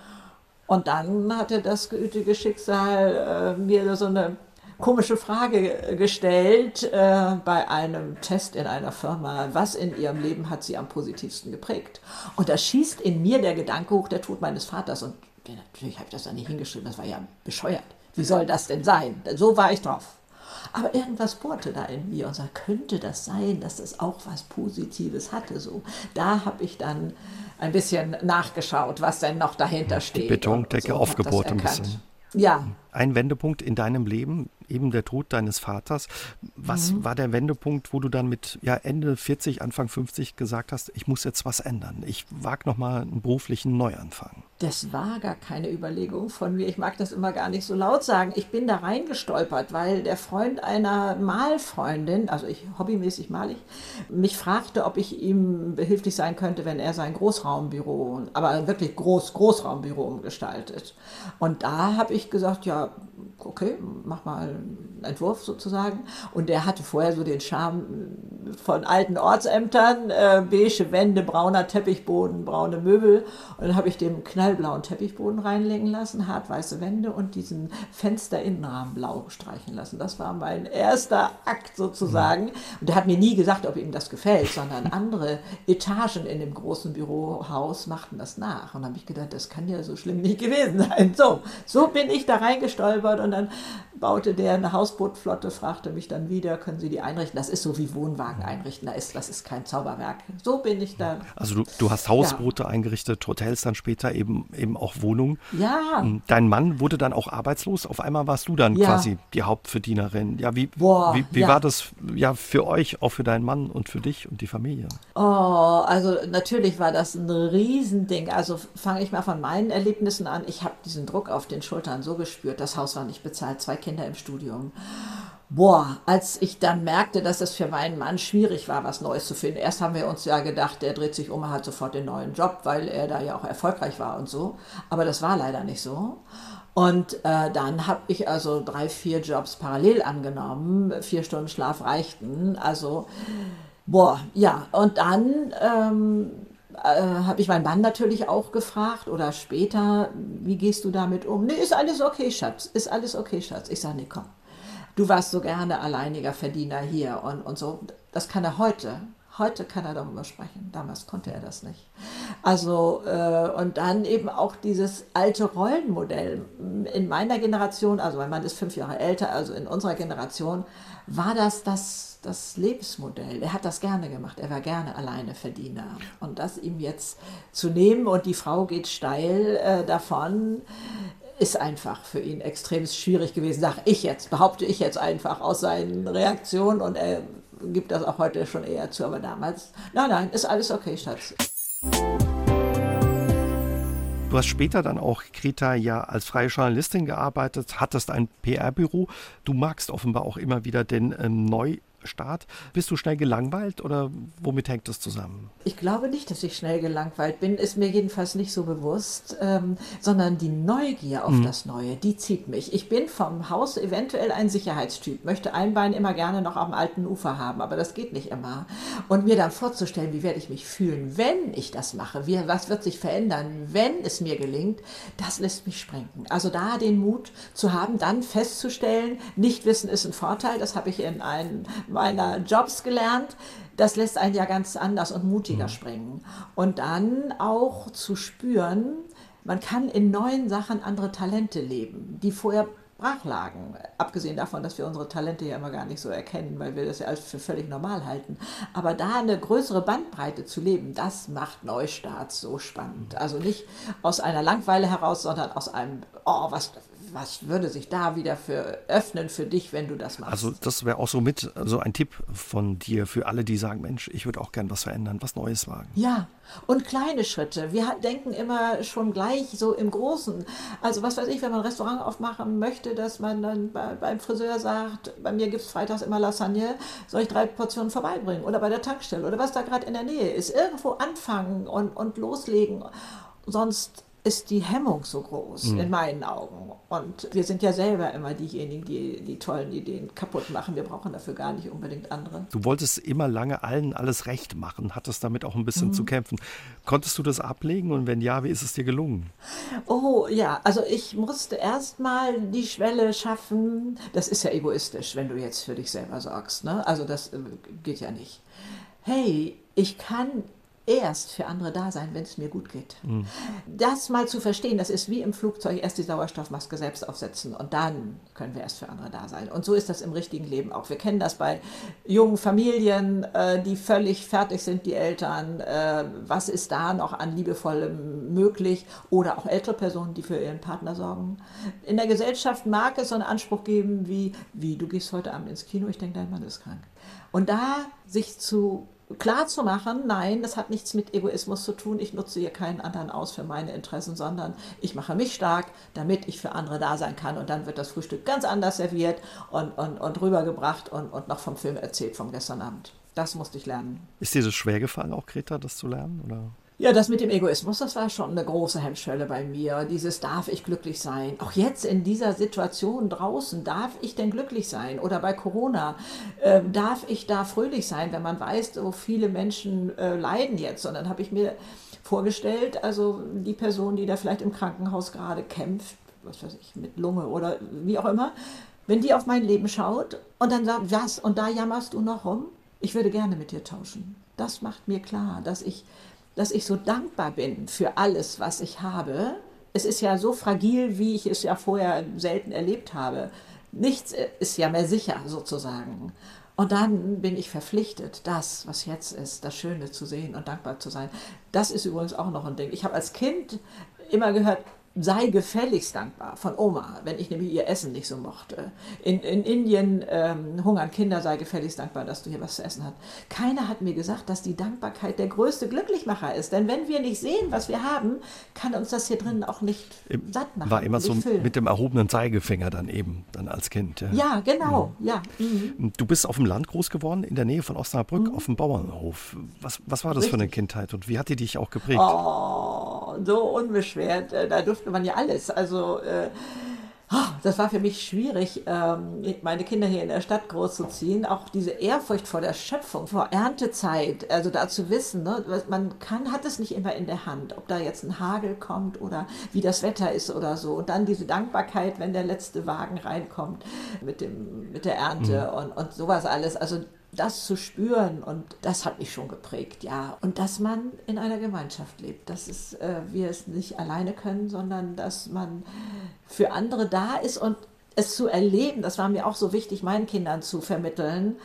Und dann hatte das gütige Schicksal äh, mir so eine komische Frage gestellt äh, bei einem Test in einer Firma. Was in ihrem Leben hat sie am positivsten geprägt? Und da schießt in mir der Gedanke hoch, der Tod meines Vaters. Und natürlich habe ich das da nicht hingeschrieben, das war ja bescheuert. Wie soll das denn sein? So war ich drauf. Aber irgendwas bohrte da in mir und sagte, könnte das sein, dass das auch was Positives hatte? So, da habe ich dann ein bisschen nachgeschaut, was denn noch dahinter steht. Die Betondecke so, aufgebohrt ein bisschen. Ja. Ein Wendepunkt in deinem Leben, eben der Tod deines Vaters. Was mhm. war der Wendepunkt, wo du dann mit ja, Ende 40, Anfang 50 gesagt hast, ich muss jetzt was ändern? Ich wage nochmal einen beruflichen Neuanfang. Das war gar keine Überlegung von mir. Ich mag das immer gar nicht so laut sagen. Ich bin da reingestolpert, weil der Freund einer Malfreundin, also ich hobbymäßig male ich, mich fragte, ob ich ihm behilflich sein könnte, wenn er sein Großraumbüro, aber wirklich groß Großraumbüro umgestaltet. Und da habe ich gesagt, ja, okay, mach mal Entwurf sozusagen. Und der hatte vorher so den Charme von alten Ortsämtern, äh, beige Wände, brauner Teppichboden, braune Möbel. Und dann habe ich dem knallblauen Teppichboden reinlegen lassen, hartweiße Wände und diesen Fenster-Innenrahmen blau streichen lassen. Das war mein erster Akt sozusagen. Und der hat mir nie gesagt, ob ihm das gefällt, sondern andere Etagen in dem großen Bürohaus machten das nach. Und habe ich gedacht, das kann ja so schlimm nicht gewesen sein. So, so bin ich da reingestolpert und dann baute der eine Hausbootflotte, fragte mich dann wieder, können Sie die einrichten? Das ist so wie Wohnwagen einrichten, da ist, das ist kein Zauberwerk. So bin ich da. Also du, du hast Hausboote ja. eingerichtet, Hotels dann später, eben, eben auch Wohnungen. Ja. Ähm, dein Mann wurde dann auch arbeitslos. Auf einmal warst du dann ja. quasi die Hauptverdienerin. Ja, wie, Boah, wie, wie ja. war das ja für euch, auch für deinen Mann und für dich und die Familie? Oh, also natürlich war das ein Riesending. Also fange ich mal von meinen Erlebnissen an. Ich habe diesen Druck auf den Schultern so gespürt. Das Haus war nicht bezahlt, zwei Kinder im Studium. Boah, als ich dann merkte, dass es für meinen Mann schwierig war, was Neues zu finden. Erst haben wir uns ja gedacht, der dreht sich um, hat sofort den neuen Job, weil er da ja auch erfolgreich war und so. Aber das war leider nicht so. Und äh, dann habe ich also drei, vier Jobs parallel angenommen. Vier Stunden Schlaf reichten. Also, boah, ja. Und dann ähm, äh, habe ich meinen Mann natürlich auch gefragt oder später, wie gehst du damit um? Nee, ist alles okay, Schatz. Ist alles okay, Schatz. Ich sage, nee, komm du warst so gerne alleiniger Verdiener hier und, und so. Das kann er heute. Heute kann er darüber sprechen. Damals konnte er das nicht. Also, äh, und dann eben auch dieses alte Rollenmodell. In meiner Generation, also mein Mann ist fünf Jahre älter, also in unserer Generation, war das das, das Lebensmodell. Er hat das gerne gemacht. Er war gerne alleine Verdiener. Und das ihm jetzt zu nehmen und die Frau geht steil äh, davon, ist einfach für ihn extrem schwierig gewesen, sage ich jetzt, behaupte ich jetzt einfach aus seinen Reaktionen und er gibt das auch heute schon eher zu, aber damals, nein, nein, ist alles okay, Schatz. Du hast später dann auch, Greta, ja als freie Journalistin gearbeitet, hattest ein PR-Büro. Du magst offenbar auch immer wieder den ähm, neu Start. Bist du schnell gelangweilt oder womit hängt das zusammen? Ich glaube nicht, dass ich schnell gelangweilt bin, ist mir jedenfalls nicht so bewusst, ähm, sondern die Neugier auf mhm. das Neue, die zieht mich. Ich bin vom Haus eventuell ein Sicherheitstyp, möchte ein Bein immer gerne noch am alten Ufer haben, aber das geht nicht immer. Und mir dann vorzustellen, wie werde ich mich fühlen, wenn ich das mache, wie, was wird sich verändern, wenn es mir gelingt, das lässt mich sprengen. Also da den Mut zu haben, dann festzustellen, nicht wissen ist ein Vorteil, das habe ich in einem meiner Jobs gelernt. Das lässt einen ja ganz anders und mutiger mhm. springen. Und dann auch zu spüren, man kann in neuen Sachen andere Talente leben, die vorher brach lagen. Abgesehen davon, dass wir unsere Talente ja immer gar nicht so erkennen, weil wir das ja als für völlig normal halten. Aber da eine größere Bandbreite zu leben, das macht Neustarts so spannend. Also nicht aus einer Langweile heraus, sondern aus einem, oh, was, was würde sich da wieder für öffnen für dich, wenn du das machst? Also das wäre auch so mit so ein Tipp von dir für alle, die sagen, Mensch, ich würde auch gern was verändern, was Neues wagen. Ja, und kleine Schritte. Wir denken immer schon gleich so im Großen. Also was weiß ich, wenn man ein Restaurant aufmachen möchte, dass man dann bei, beim Friseur sagt, bei mir gibt es freitags immer Lasagne, soll ich drei Portionen vorbeibringen? Oder bei der Tankstelle oder was da gerade in der Nähe ist. Irgendwo anfangen und, und loslegen. Sonst ist die Hemmung so groß, mhm. in meinen Augen. Und wir sind ja selber immer diejenigen, die die tollen Ideen kaputt machen. Wir brauchen dafür gar nicht unbedingt andere. Du wolltest immer lange allen alles recht machen, hattest damit auch ein bisschen mhm. zu kämpfen. Konntest du das ablegen und wenn ja, wie ist es dir gelungen? Oh ja, also ich musste erst mal die Schwelle schaffen. Das ist ja egoistisch, wenn du jetzt für dich selber sorgst. Ne? Also das äh, geht ja nicht. Hey, ich kann erst für andere da sein, wenn es mir gut geht. Mhm. Das mal zu verstehen, das ist wie im Flugzeug erst die Sauerstoffmaske selbst aufsetzen und dann können wir erst für andere da sein. Und so ist das im richtigen Leben auch. Wir kennen das bei jungen Familien, äh, die völlig fertig sind, die Eltern. Äh, was ist da noch an liebevollem möglich? Oder auch ältere Personen, die für ihren Partner sorgen. In der Gesellschaft mag es so einen Anspruch geben wie, wie du gehst heute Abend ins Kino, ich denke, dein Mann ist krank. Und da sich zu klar zu machen, nein, das hat nichts mit Egoismus zu tun, ich nutze hier keinen anderen aus für meine Interessen, sondern ich mache mich stark, damit ich für andere da sein kann und dann wird das Frühstück ganz anders serviert und, und, und rübergebracht und, und noch vom Film erzählt vom gestern Abend. Das musste ich lernen. Ist dir das schwer gefallen, auch Greta, das zu lernen? Oder? Ja, das mit dem Egoismus, das war schon eine große Hemmschwelle bei mir. Dieses darf ich glücklich sein. Auch jetzt in dieser Situation draußen, darf ich denn glücklich sein? Oder bei Corona, äh, darf ich da fröhlich sein, wenn man weiß, so viele Menschen äh, leiden jetzt? Und dann habe ich mir vorgestellt, also die Person, die da vielleicht im Krankenhaus gerade kämpft, was weiß ich, mit Lunge oder wie auch immer, wenn die auf mein Leben schaut und dann sagt, was, und da jammerst du noch rum? Ich würde gerne mit dir tauschen. Das macht mir klar, dass ich dass ich so dankbar bin für alles, was ich habe. Es ist ja so fragil, wie ich es ja vorher selten erlebt habe. Nichts ist ja mehr sicher sozusagen. Und dann bin ich verpflichtet, das, was jetzt ist, das Schöne zu sehen und dankbar zu sein. Das ist übrigens auch noch ein Ding. Ich habe als Kind immer gehört, sei gefälligst dankbar von Oma, wenn ich nämlich ihr Essen nicht so mochte. In, in Indien ähm, hungern Kinder, sei gefälligst dankbar, dass du hier was zu essen hast. Keiner hat mir gesagt, dass die Dankbarkeit der größte Glücklichmacher ist. Denn wenn wir nicht sehen, was wir haben, kann uns das hier drin auch nicht satt machen. War immer so füllen. mit dem erhobenen Zeigefinger dann eben, dann als Kind. Ja, ja genau, mhm. ja. Mhm. Du bist auf dem Land groß geworden, in der Nähe von Osnabrück, mhm. auf dem Bauernhof. Was, was war das Richtig. für eine Kindheit und wie hat die dich auch geprägt? Oh, so unbeschwert. Äh, da durfte man ja alles. Also äh, Ah, das war für mich schwierig, ähm, meine Kinder hier in der Stadt großzuziehen. Auch diese Ehrfurcht vor der Schöpfung, vor Erntezeit, also da zu wissen, ne, man kann, hat es nicht immer in der Hand, ob da jetzt ein Hagel kommt oder wie das Wetter ist oder so. Und dann diese Dankbarkeit, wenn der letzte Wagen reinkommt mit, dem, mit der Ernte mhm. und, und sowas alles. Also das zu spüren und das hat mich schon geprägt, ja. Und dass man in einer Gemeinschaft lebt, dass es, äh, wir es nicht alleine können, sondern dass man für andere da ist und es zu erleben, das war mir auch so wichtig, meinen Kindern zu vermitteln.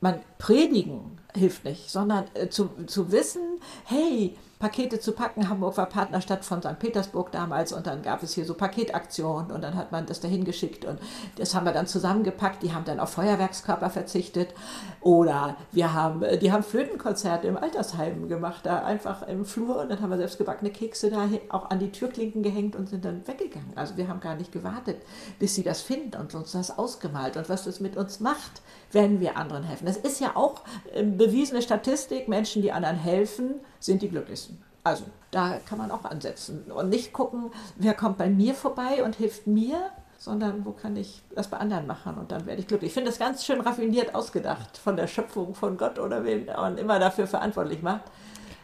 Man predigen hilft nicht, sondern äh, zu, zu wissen, hey, Pakete zu packen. Hamburg war Partnerstadt von St. Petersburg damals und dann gab es hier so Paketaktionen und dann hat man das dahin geschickt und das haben wir dann zusammengepackt. Die haben dann auf Feuerwerkskörper verzichtet oder wir haben, die haben Flötenkonzerte im Altersheim gemacht, da einfach im Flur und dann haben wir selbst gebackene Kekse da auch an die Türklinken gehängt und sind dann weggegangen. Also wir haben gar nicht gewartet, bis sie das finden und uns das ausgemalt und was das mit uns macht, wenn wir anderen helfen. Das ist ja auch äh, bewiesene Statistik, Menschen, die anderen helfen, sind die glücklichsten. Also da kann man auch ansetzen und nicht gucken, wer kommt bei mir vorbei und hilft mir, sondern wo kann ich das bei anderen machen und dann werde ich glücklich. Ich finde das ganz schön raffiniert ausgedacht von der Schöpfung von Gott oder wen man immer dafür verantwortlich macht,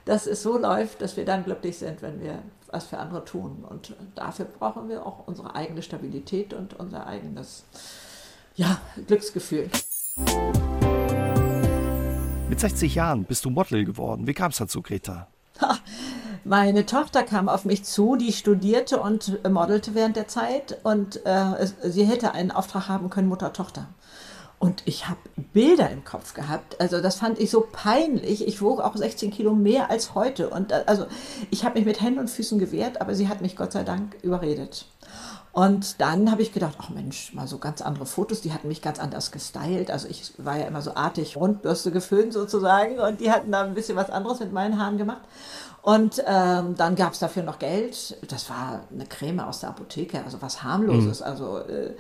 dass es so läuft, dass wir dann glücklich sind, wenn wir was für andere tun. Und dafür brauchen wir auch unsere eigene Stabilität und unser eigenes ja, Glücksgefühl. Mit 60 Jahren bist du Model geworden. Wie kam es dazu, Greta? Meine Tochter kam auf mich zu, die studierte und modelte während der Zeit und äh, sie hätte einen Auftrag haben können, Mutter-Tochter. Und ich habe Bilder im Kopf gehabt. Also das fand ich so peinlich. Ich wog auch 16 Kilo mehr als heute. Und äh, also ich habe mich mit Händen und Füßen gewehrt, aber sie hat mich Gott sei Dank überredet. Und dann habe ich gedacht, ach Mensch, mal so ganz andere Fotos, die hatten mich ganz anders gestylt. Also ich war ja immer so artig Rundbürste geföhnt sozusagen und die hatten da ein bisschen was anderes mit meinen Haaren gemacht. Und ähm, dann gab es dafür noch Geld. Das war eine Creme aus der Apotheke, also was harmloses. Mhm. Also, äh,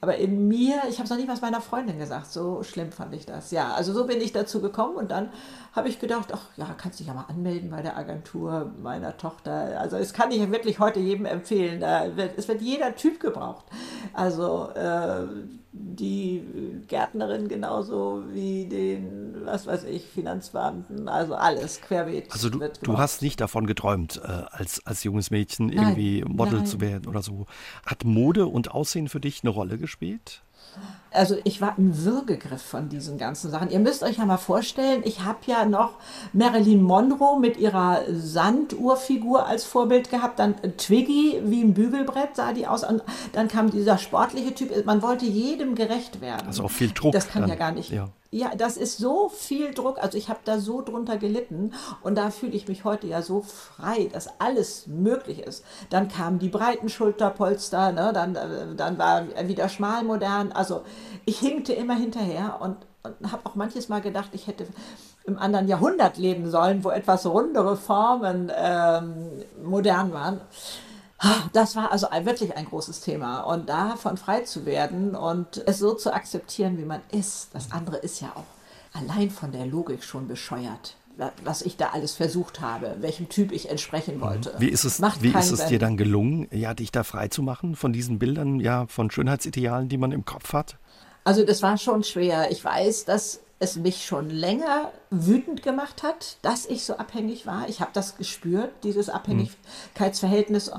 aber in mir, ich habe es noch nicht was meiner Freundin gesagt, so schlimm fand ich das. Ja, also so bin ich dazu gekommen und dann habe ich gedacht, ach ja, kannst dich ja mal anmelden bei der Agentur meiner Tochter. Also es kann ich wirklich heute jedem empfehlen. Wird, es wird jeder Typ gebraucht. Also äh, die Gärtnerin genauso wie den, was weiß ich, Finanzbeamten, also alles querbeet. Also du, du hast nicht davon geträumt, äh, als, als junges Mädchen irgendwie nein, Model nein. zu werden oder so. Hat Mode und Aussehen für dich eine Rolle gespielt? Also ich war im Würgegriff von diesen ganzen Sachen. Ihr müsst euch ja mal vorstellen, ich habe ja noch Marilyn Monroe mit ihrer Sanduhrfigur als Vorbild gehabt, dann Twiggy wie ein Bügelbrett sah die aus und dann kam dieser sportliche Typ. Man wollte jedem gerecht werden. Also auch viel Druck. Das kann dann, ja gar nicht. Ja. Ja, das ist so viel Druck. Also ich habe da so drunter gelitten und da fühle ich mich heute ja so frei, dass alles möglich ist. Dann kamen die breiten Schulterpolster, ne? dann, äh, dann war wieder schmalmodern. Also ich hinkte immer hinterher und, und habe auch manches Mal gedacht, ich hätte im anderen Jahrhundert leben sollen, wo etwas rundere Formen ähm, modern waren. Das war also wirklich ein großes Thema. Und davon frei zu werden und es so zu akzeptieren, wie man ist, das andere ist ja auch allein von der Logik schon bescheuert was ich da alles versucht habe, welchem Typ ich entsprechen mhm. wollte. Wie ist es, wie ist es dir dann gelungen, ja, dich da frei zu machen von diesen Bildern, ja, von Schönheitsidealen, die man im Kopf hat? Also das war schon schwer. Ich weiß, dass es mich schon länger wütend gemacht hat, dass ich so abhängig war. Ich habe das gespürt, dieses mhm. Abhängigkeitsverhältnis.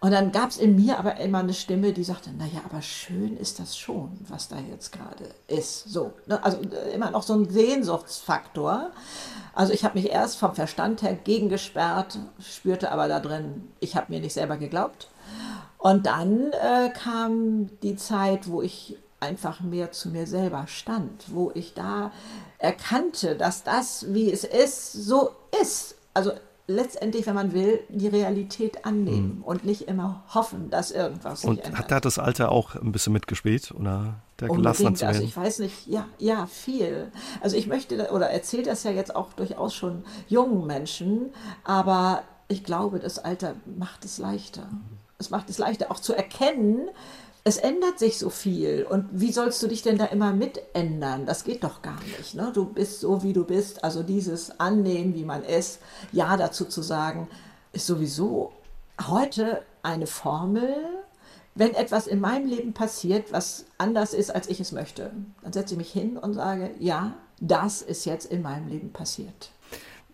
Und dann gab es in mir aber immer eine Stimme, die sagte, naja, aber schön ist das schon, was da jetzt gerade ist. So, ne? also äh, immer noch so ein Sehnsuchtsfaktor. Also ich habe mich erst vom Verstand her gegengesperrt, spürte aber da drin, ich habe mir nicht selber geglaubt. Und dann äh, kam die Zeit, wo ich einfach mehr zu mir selber stand, wo ich da erkannte, dass das, wie es ist, so ist. Also letztendlich, wenn man will, die Realität annehmen mhm. und nicht immer hoffen, dass irgendwas sich und ändert. Hat da das Alter auch ein bisschen mitgespielt oder der gelassener zu werden? Also ich weiß nicht, ja, ja, viel. Also ich möchte oder erzähle das ja jetzt auch durchaus schon jungen Menschen, aber ich glaube, das Alter macht es leichter. Mhm. Es macht es leichter auch zu erkennen, es ändert sich so viel. Und wie sollst du dich denn da immer mitändern? Das geht doch gar nicht. Ne? Du bist so, wie du bist. Also dieses Annehmen, wie man ist, Ja dazu zu sagen, ist sowieso heute eine Formel, wenn etwas in meinem Leben passiert, was anders ist, als ich es möchte, dann setze ich mich hin und sage, ja, das ist jetzt in meinem Leben passiert.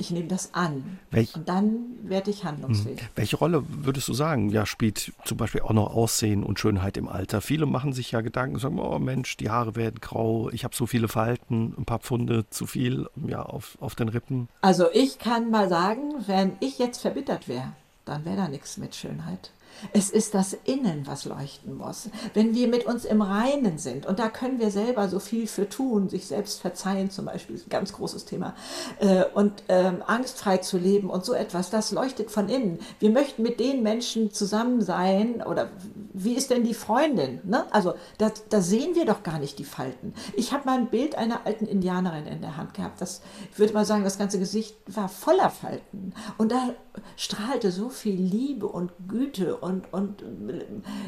Ich nehme das an. Welch, und dann werde ich handlungsfähig. Hm. Welche Rolle würdest du sagen, ja, spielt zum Beispiel auch noch Aussehen und Schönheit im Alter? Viele machen sich ja Gedanken, sagen, oh Mensch, die Haare werden grau, ich habe so viele Falten, ein paar Pfunde zu viel ja, auf, auf den Rippen. Also ich kann mal sagen, wenn ich jetzt verbittert wäre, dann wäre da nichts mit Schönheit. Es ist das Innen, was leuchten muss. Wenn wir mit uns im Reinen sind, und da können wir selber so viel für tun, sich selbst verzeihen zum Beispiel, ist ein ganz großes Thema, äh, und ähm, angstfrei zu leben und so etwas, das leuchtet von innen. Wir möchten mit den Menschen zusammen sein, oder wie ist denn die Freundin? Ne? Also da, da sehen wir doch gar nicht die Falten. Ich habe mal ein Bild einer alten Indianerin in der Hand gehabt. Das, ich würde mal sagen, das ganze Gesicht war voller Falten. Und da strahlte so viel Liebe und Güte und, und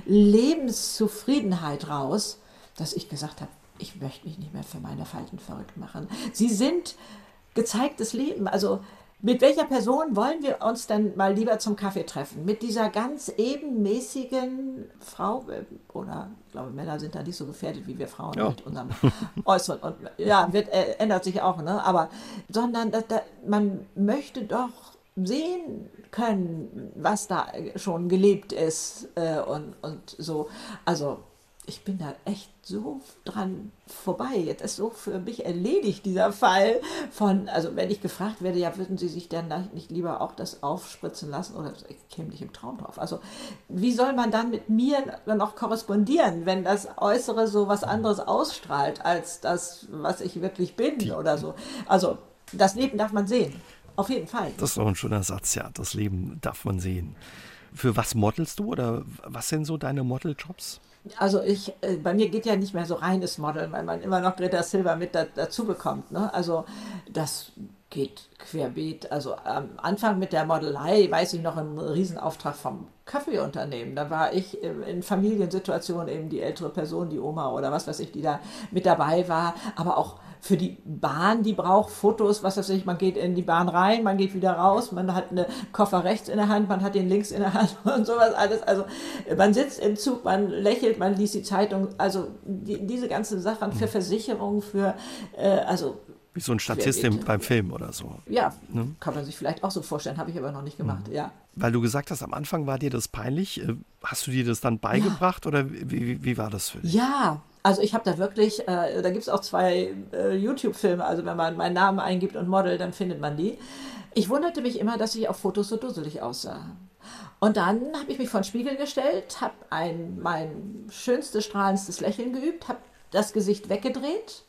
Lebenszufriedenheit raus, dass ich gesagt habe, ich möchte mich nicht mehr für meine Falten verrückt machen. Sie sind gezeigtes Leben. Also mit welcher Person wollen wir uns denn mal lieber zum Kaffee treffen? Mit dieser ganz ebenmäßigen Frau, äh, oder ich glaube, Männer sind da nicht so gefährdet wie wir Frauen ja. mit unserem Äußeren. Und ja, wird, äh, ändert sich auch, ne? Aber, sondern da, da, man möchte doch sehen können, was da schon gelebt ist äh, und, und so. Also ich bin da echt so dran vorbei. Jetzt ist so für mich erledigt dieser Fall von, also wenn ich gefragt werde, ja, würden Sie sich denn nicht lieber auch das aufspritzen lassen oder ich käme nicht im Traum drauf. Also wie soll man dann mit mir noch korrespondieren, wenn das Äußere so was anderes ausstrahlt als das, was ich wirklich bin oder so. Also das Leben darf man sehen. Auf jeden Fall. Das ist doch ein schöner Satz, ja. Das Leben darf man sehen. Für was modelst du oder was sind so deine Modeljobs? Also ich, äh, bei mir geht ja nicht mehr so reines Model, weil man immer noch Greta Silver mit da, dazu bekommt. Ne? Also das geht querbeet. Also am Anfang mit der Modelei, weiß ich noch, einen Riesenauftrag vom Kaffeeunternehmen. Da war ich in Familiensituationen eben die ältere Person, die Oma oder was weiß ich, die da mit dabei war. Aber auch für die Bahn, die braucht Fotos, was weiß ich, man geht in die Bahn rein, man geht wieder raus, man hat einen Koffer rechts in der Hand, man hat den links in der Hand und sowas alles. Also man sitzt im Zug, man lächelt, man liest die Zeitung, also die, diese ganzen Sachen für mhm. Versicherungen, für, äh, also wie so ein Statist beim Film oder so. Ja, ne? kann man sich vielleicht auch so vorstellen, habe ich aber noch nicht gemacht, mhm. ja. Weil du gesagt hast, am Anfang war dir das peinlich. Äh, hast du dir das dann beigebracht ja. oder wie, wie, war das für dich? Ja, also ich habe da wirklich, äh, da gibt es auch zwei äh, YouTube-Filme, also wenn man meinen Namen eingibt und Model, dann findet man die. Ich wunderte mich immer, dass ich auf Fotos so dusselig aussah. Und dann habe ich mich vor den Spiegel gestellt, habe mein schönstes, strahlendstes Lächeln geübt, habe das Gesicht weggedreht,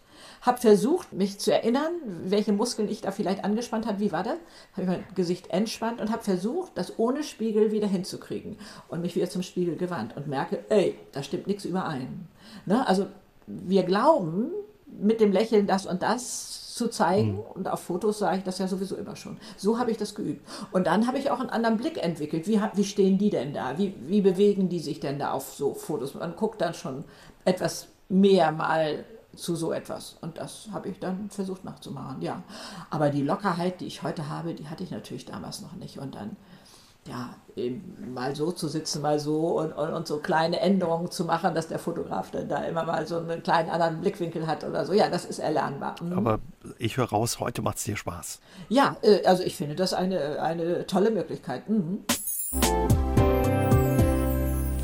habe versucht, mich zu erinnern, welche Muskeln ich da vielleicht angespannt habe. Wie war das? Habe ich mein Gesicht entspannt und habe versucht, das ohne Spiegel wieder hinzukriegen und mich wieder zum Spiegel gewandt und merke, ey, da stimmt nichts überein. Ne? Also wir glauben, mit dem Lächeln das und das zu zeigen. Mhm. Und auf Fotos sage ich das ja sowieso immer schon. So habe ich das geübt. Und dann habe ich auch einen anderen Blick entwickelt. Wie, wie stehen die denn da? Wie, wie bewegen die sich denn da auf so Fotos? Man guckt dann schon etwas mehr mal zu so etwas. Und das habe ich dann versucht nachzumachen, ja. Aber die Lockerheit, die ich heute habe, die hatte ich natürlich damals noch nicht. Und dann ja, eben mal so zu sitzen, mal so und, und, und, so kleine Änderungen zu machen, dass der Fotograf dann da immer mal so einen kleinen anderen Blickwinkel hat oder so. Ja, das ist erlernbar. Mhm. Aber ich höre raus, heute macht es dir Spaß. Ja, äh, also ich finde das eine, eine tolle Möglichkeit. Mhm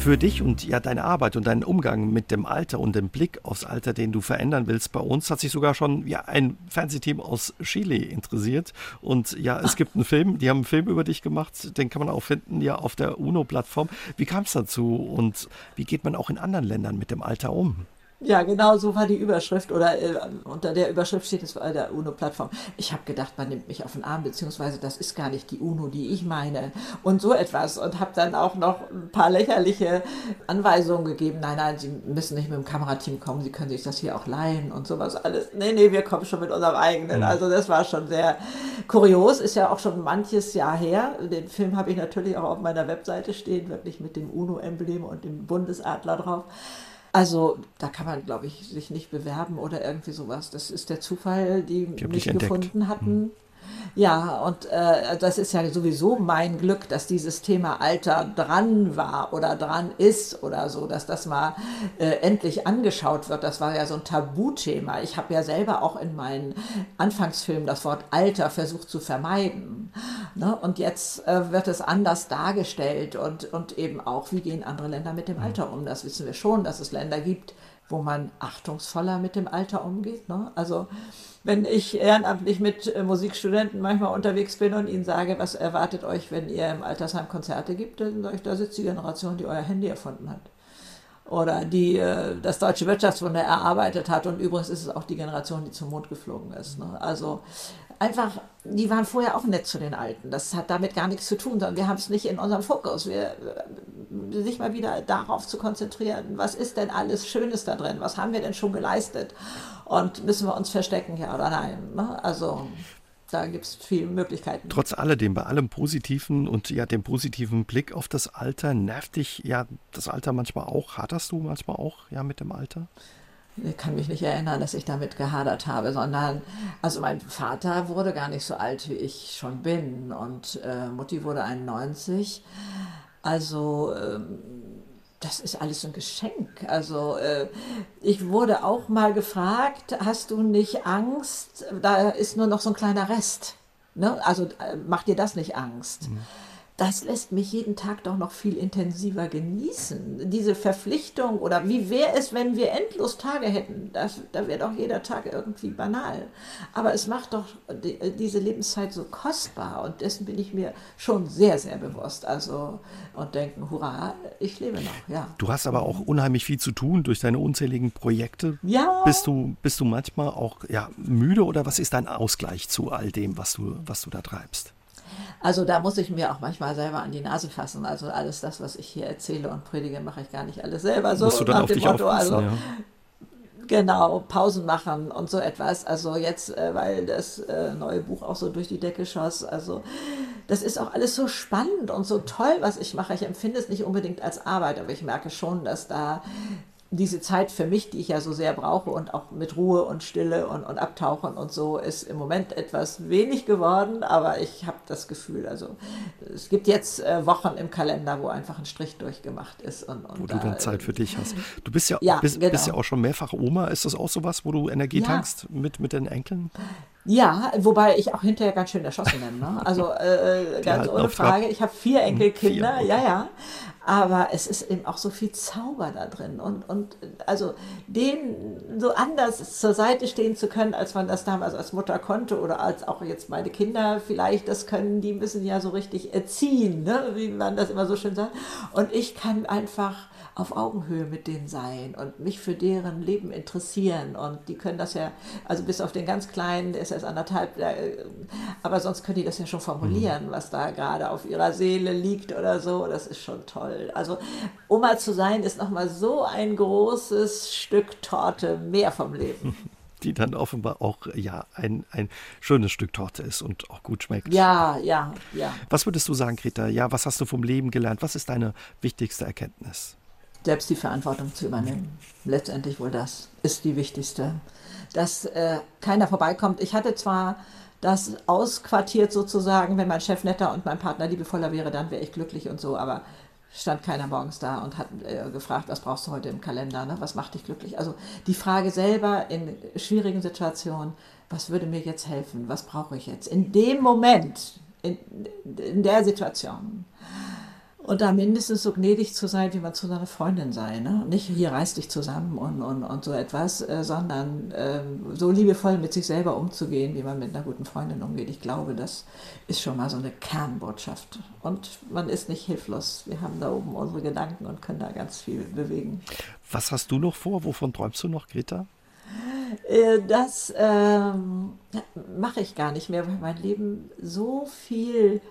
für dich und ja deine Arbeit und deinen Umgang mit dem Alter und dem Blick aufs Alter, den du verändern willst. Bei uns hat sich sogar schon ja ein Fernsehteam aus Chile interessiert und ja, es gibt einen Film, die haben einen Film über dich gemacht, den kann man auch finden ja auf der UNO-Plattform. Wie kam es dazu und wie geht man auch in anderen Ländern mit dem Alter um? Ja, genau so war die Überschrift oder äh, unter der Überschrift steht es bei der UNO-Plattform. Ich habe gedacht, man nimmt mich auf den Arm, beziehungsweise das ist gar nicht die UNO, die ich meine und so etwas und habe dann auch noch ein paar lächerliche Anweisungen gegeben. Nein, nein, Sie müssen nicht mit dem Kamerateam kommen, Sie können sich das hier auch leihen und sowas alles. Nee, nee, wir kommen schon mit unserem eigenen. Mhm. Also das war schon sehr kurios, ist ja auch schon manches Jahr her. Den Film habe ich natürlich auch auf meiner Webseite stehen, wirklich mit dem UNO-Emblem und dem Bundesadler drauf. Also da kann man, glaube ich, sich nicht bewerben oder irgendwie sowas. Das ist der Zufall, die mich gefunden hatten. Hm. Ja, und äh, das ist ja sowieso mein Glück, dass dieses Thema Alter dran war oder dran ist oder so, dass das mal äh, endlich angeschaut wird. Das war ja so ein Tabuthema. Ich habe ja selber auch in meinen Anfangsfilmen das Wort Alter versucht zu vermeiden. Ne? Und jetzt äh, wird es anders dargestellt und, und eben auch, wie gehen andere Länder mit dem Alter um. Das wissen wir schon, dass es Länder gibt, wo man achtungsvoller mit dem Alter umgeht. Ne? Also wenn ich ehrenamtlich mit äh, Musikstudenten manchmal unterwegs bin und ihnen sage, was erwartet euch, wenn ihr im Altersheim Konzerte gibt, dann sage ich, da sitzt die Generation, die euer Handy erfunden hat. Oder die äh, das deutsche Wirtschaftswunder erarbeitet hat. Und übrigens ist es auch die Generation, die zum Mond geflogen ist. Ne? Also einfach, die waren vorher auch nett zu den Alten. Das hat damit gar nichts zu tun, sondern wir haben es nicht in unserem Fokus. Wir, äh, sich mal wieder darauf zu konzentrieren, was ist denn alles Schönes da drin? Was haben wir denn schon geleistet? Und müssen wir uns verstecken, ja oder nein? Ne? Also da gibt es viele Möglichkeiten. Trotz alledem, bei allem Positiven und ja dem positiven Blick auf das Alter, nervt dich ja das Alter manchmal auch? Haderst du manchmal auch ja mit dem Alter? Ich kann mich nicht erinnern, dass ich damit gehadert habe, sondern, also mein Vater wurde gar nicht so alt, wie ich schon bin und äh, Mutti wurde 91. Also ähm, das ist alles ein Geschenk. Also äh, ich wurde auch mal gefragt, hast du nicht Angst? Da ist nur noch so ein kleiner Rest. Ne? Also äh, macht dir das nicht Angst? Mhm das lässt mich jeden Tag doch noch viel intensiver genießen. Diese Verpflichtung oder wie wäre es, wenn wir endlos Tage hätten? Das, da wäre doch jeder Tag irgendwie banal. Aber es macht doch die, diese Lebenszeit so kostbar und dessen bin ich mir schon sehr, sehr bewusst. Also und denken, hurra, ich lebe noch, ja. Du hast aber auch unheimlich viel zu tun durch deine unzähligen Projekte. Ja. Bist du, bist du manchmal auch ja, müde oder was ist dein Ausgleich zu all dem, was du, was du da treibst? Also da muss ich mir auch manchmal selber an die Nase fassen. Also alles das, was ich hier erzähle und predige, mache ich gar nicht alles selber so. Musst du dann nach auf dem dich Motto, also ja. Genau, Pausen machen und so etwas. Also jetzt, äh, weil das äh, neue Buch auch so durch die Decke schoss. Also das ist auch alles so spannend und so toll, was ich mache. Ich empfinde es nicht unbedingt als Arbeit, aber ich merke schon, dass da diese Zeit für mich, die ich ja so sehr brauche und auch mit Ruhe und Stille und, und Abtauchen und so, ist im Moment etwas wenig geworden, aber ich habe das Gefühl, also es gibt jetzt äh, Wochen im Kalender, wo einfach ein Strich durchgemacht ist. Und, und wo da, du dann Zeit für dich hast. Du bist ja, ja, bist, genau. bist ja auch schon mehrfach Oma. Ist das auch sowas, wo du Energie ja. tankst mit, mit den Enkeln? Ja, wobei ich auch hinterher ganz schön erschossen bin. Ne? Also äh, äh ganz ohne Frage. Ich habe vier Enkelkinder, vier, ja, ja. Aber es ist eben auch so viel Zauber da drin. Und, und also denen so anders zur Seite stehen zu können, als man das damals als Mutter konnte oder als auch jetzt meine Kinder vielleicht das können, die müssen ja so richtig erziehen, ne? wie man das immer so schön sagt. Und ich kann einfach auf Augenhöhe mit denen sein und mich für deren Leben interessieren. Und die können das ja, also bis auf den ganz Kleinen, der ist erst anderthalb, aber sonst können die das ja schon formulieren, mhm. was da gerade auf ihrer Seele liegt oder so. Das ist schon toll. Also Oma zu sein ist nochmal so ein großes Stück Torte mehr vom Leben. die dann offenbar auch ja ein, ein schönes Stück Torte ist und auch gut schmeckt. Ja, ja, ja. Was würdest du sagen, Greta? Ja, was hast du vom Leben gelernt? Was ist deine wichtigste Erkenntnis? Selbst die Verantwortung zu übernehmen. Letztendlich wohl das ist die wichtigste. Dass äh, keiner vorbeikommt. Ich hatte zwar das ausquartiert sozusagen, wenn mein Chef netter und mein Partner liebevoller wäre, dann wäre ich glücklich und so, aber stand keiner morgens da und hat äh, gefragt, was brauchst du heute im Kalender, ne? was macht dich glücklich? Also die Frage selber in schwierigen Situationen, was würde mir jetzt helfen, was brauche ich jetzt in dem Moment, in, in der Situation. Und da mindestens so gnädig zu sein, wie man zu seiner Freundin sei. Ne? Nicht hier reiß dich zusammen und, und, und so etwas, äh, sondern äh, so liebevoll mit sich selber umzugehen, wie man mit einer guten Freundin umgeht. Ich glaube, das ist schon mal so eine Kernbotschaft. Und man ist nicht hilflos. Wir haben da oben unsere Gedanken und können da ganz viel bewegen. Was hast du noch vor? Wovon träumst du noch, Greta? Äh, das ähm, mache ich gar nicht mehr, weil mein Leben so viel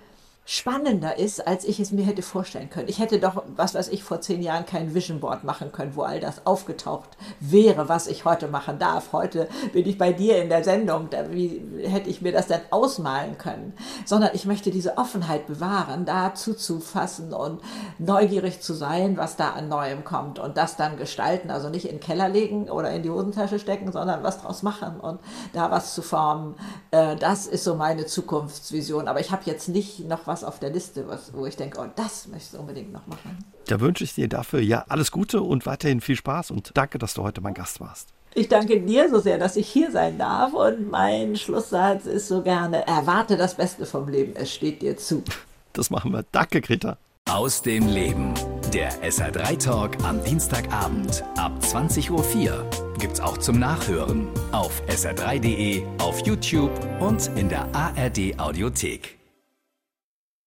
spannender ist, als ich es mir hätte vorstellen können. Ich hätte doch, was weiß ich, vor zehn Jahren kein Vision Board machen können, wo all das aufgetaucht wäre, was ich heute machen darf. Heute bin ich bei dir in der Sendung, da, wie hätte ich mir das denn ausmalen können? Sondern ich möchte diese Offenheit bewahren, da zuzufassen und neugierig zu sein, was da an Neuem kommt und das dann gestalten, also nicht in den Keller legen oder in die Hosentasche stecken, sondern was draus machen und da was zu formen. Äh, das ist so meine Zukunftsvision. Aber ich habe jetzt nicht noch was auf der Liste, was, wo ich denke, oh, das möchte ich unbedingt noch machen. Da wünsche ich dir dafür ja alles Gute und weiterhin viel Spaß und danke, dass du heute mein Gast warst. Ich danke dir so sehr, dass ich hier sein darf und mein Schlusssatz ist so gerne, erwarte das Beste vom Leben, es steht dir zu. Das machen wir. Danke, Greta. Aus dem Leben. Der SR3 Talk am Dienstagabend ab 20.04 Uhr gibt's auch zum Nachhören auf sr3.de, auf YouTube und in der ARD Audiothek.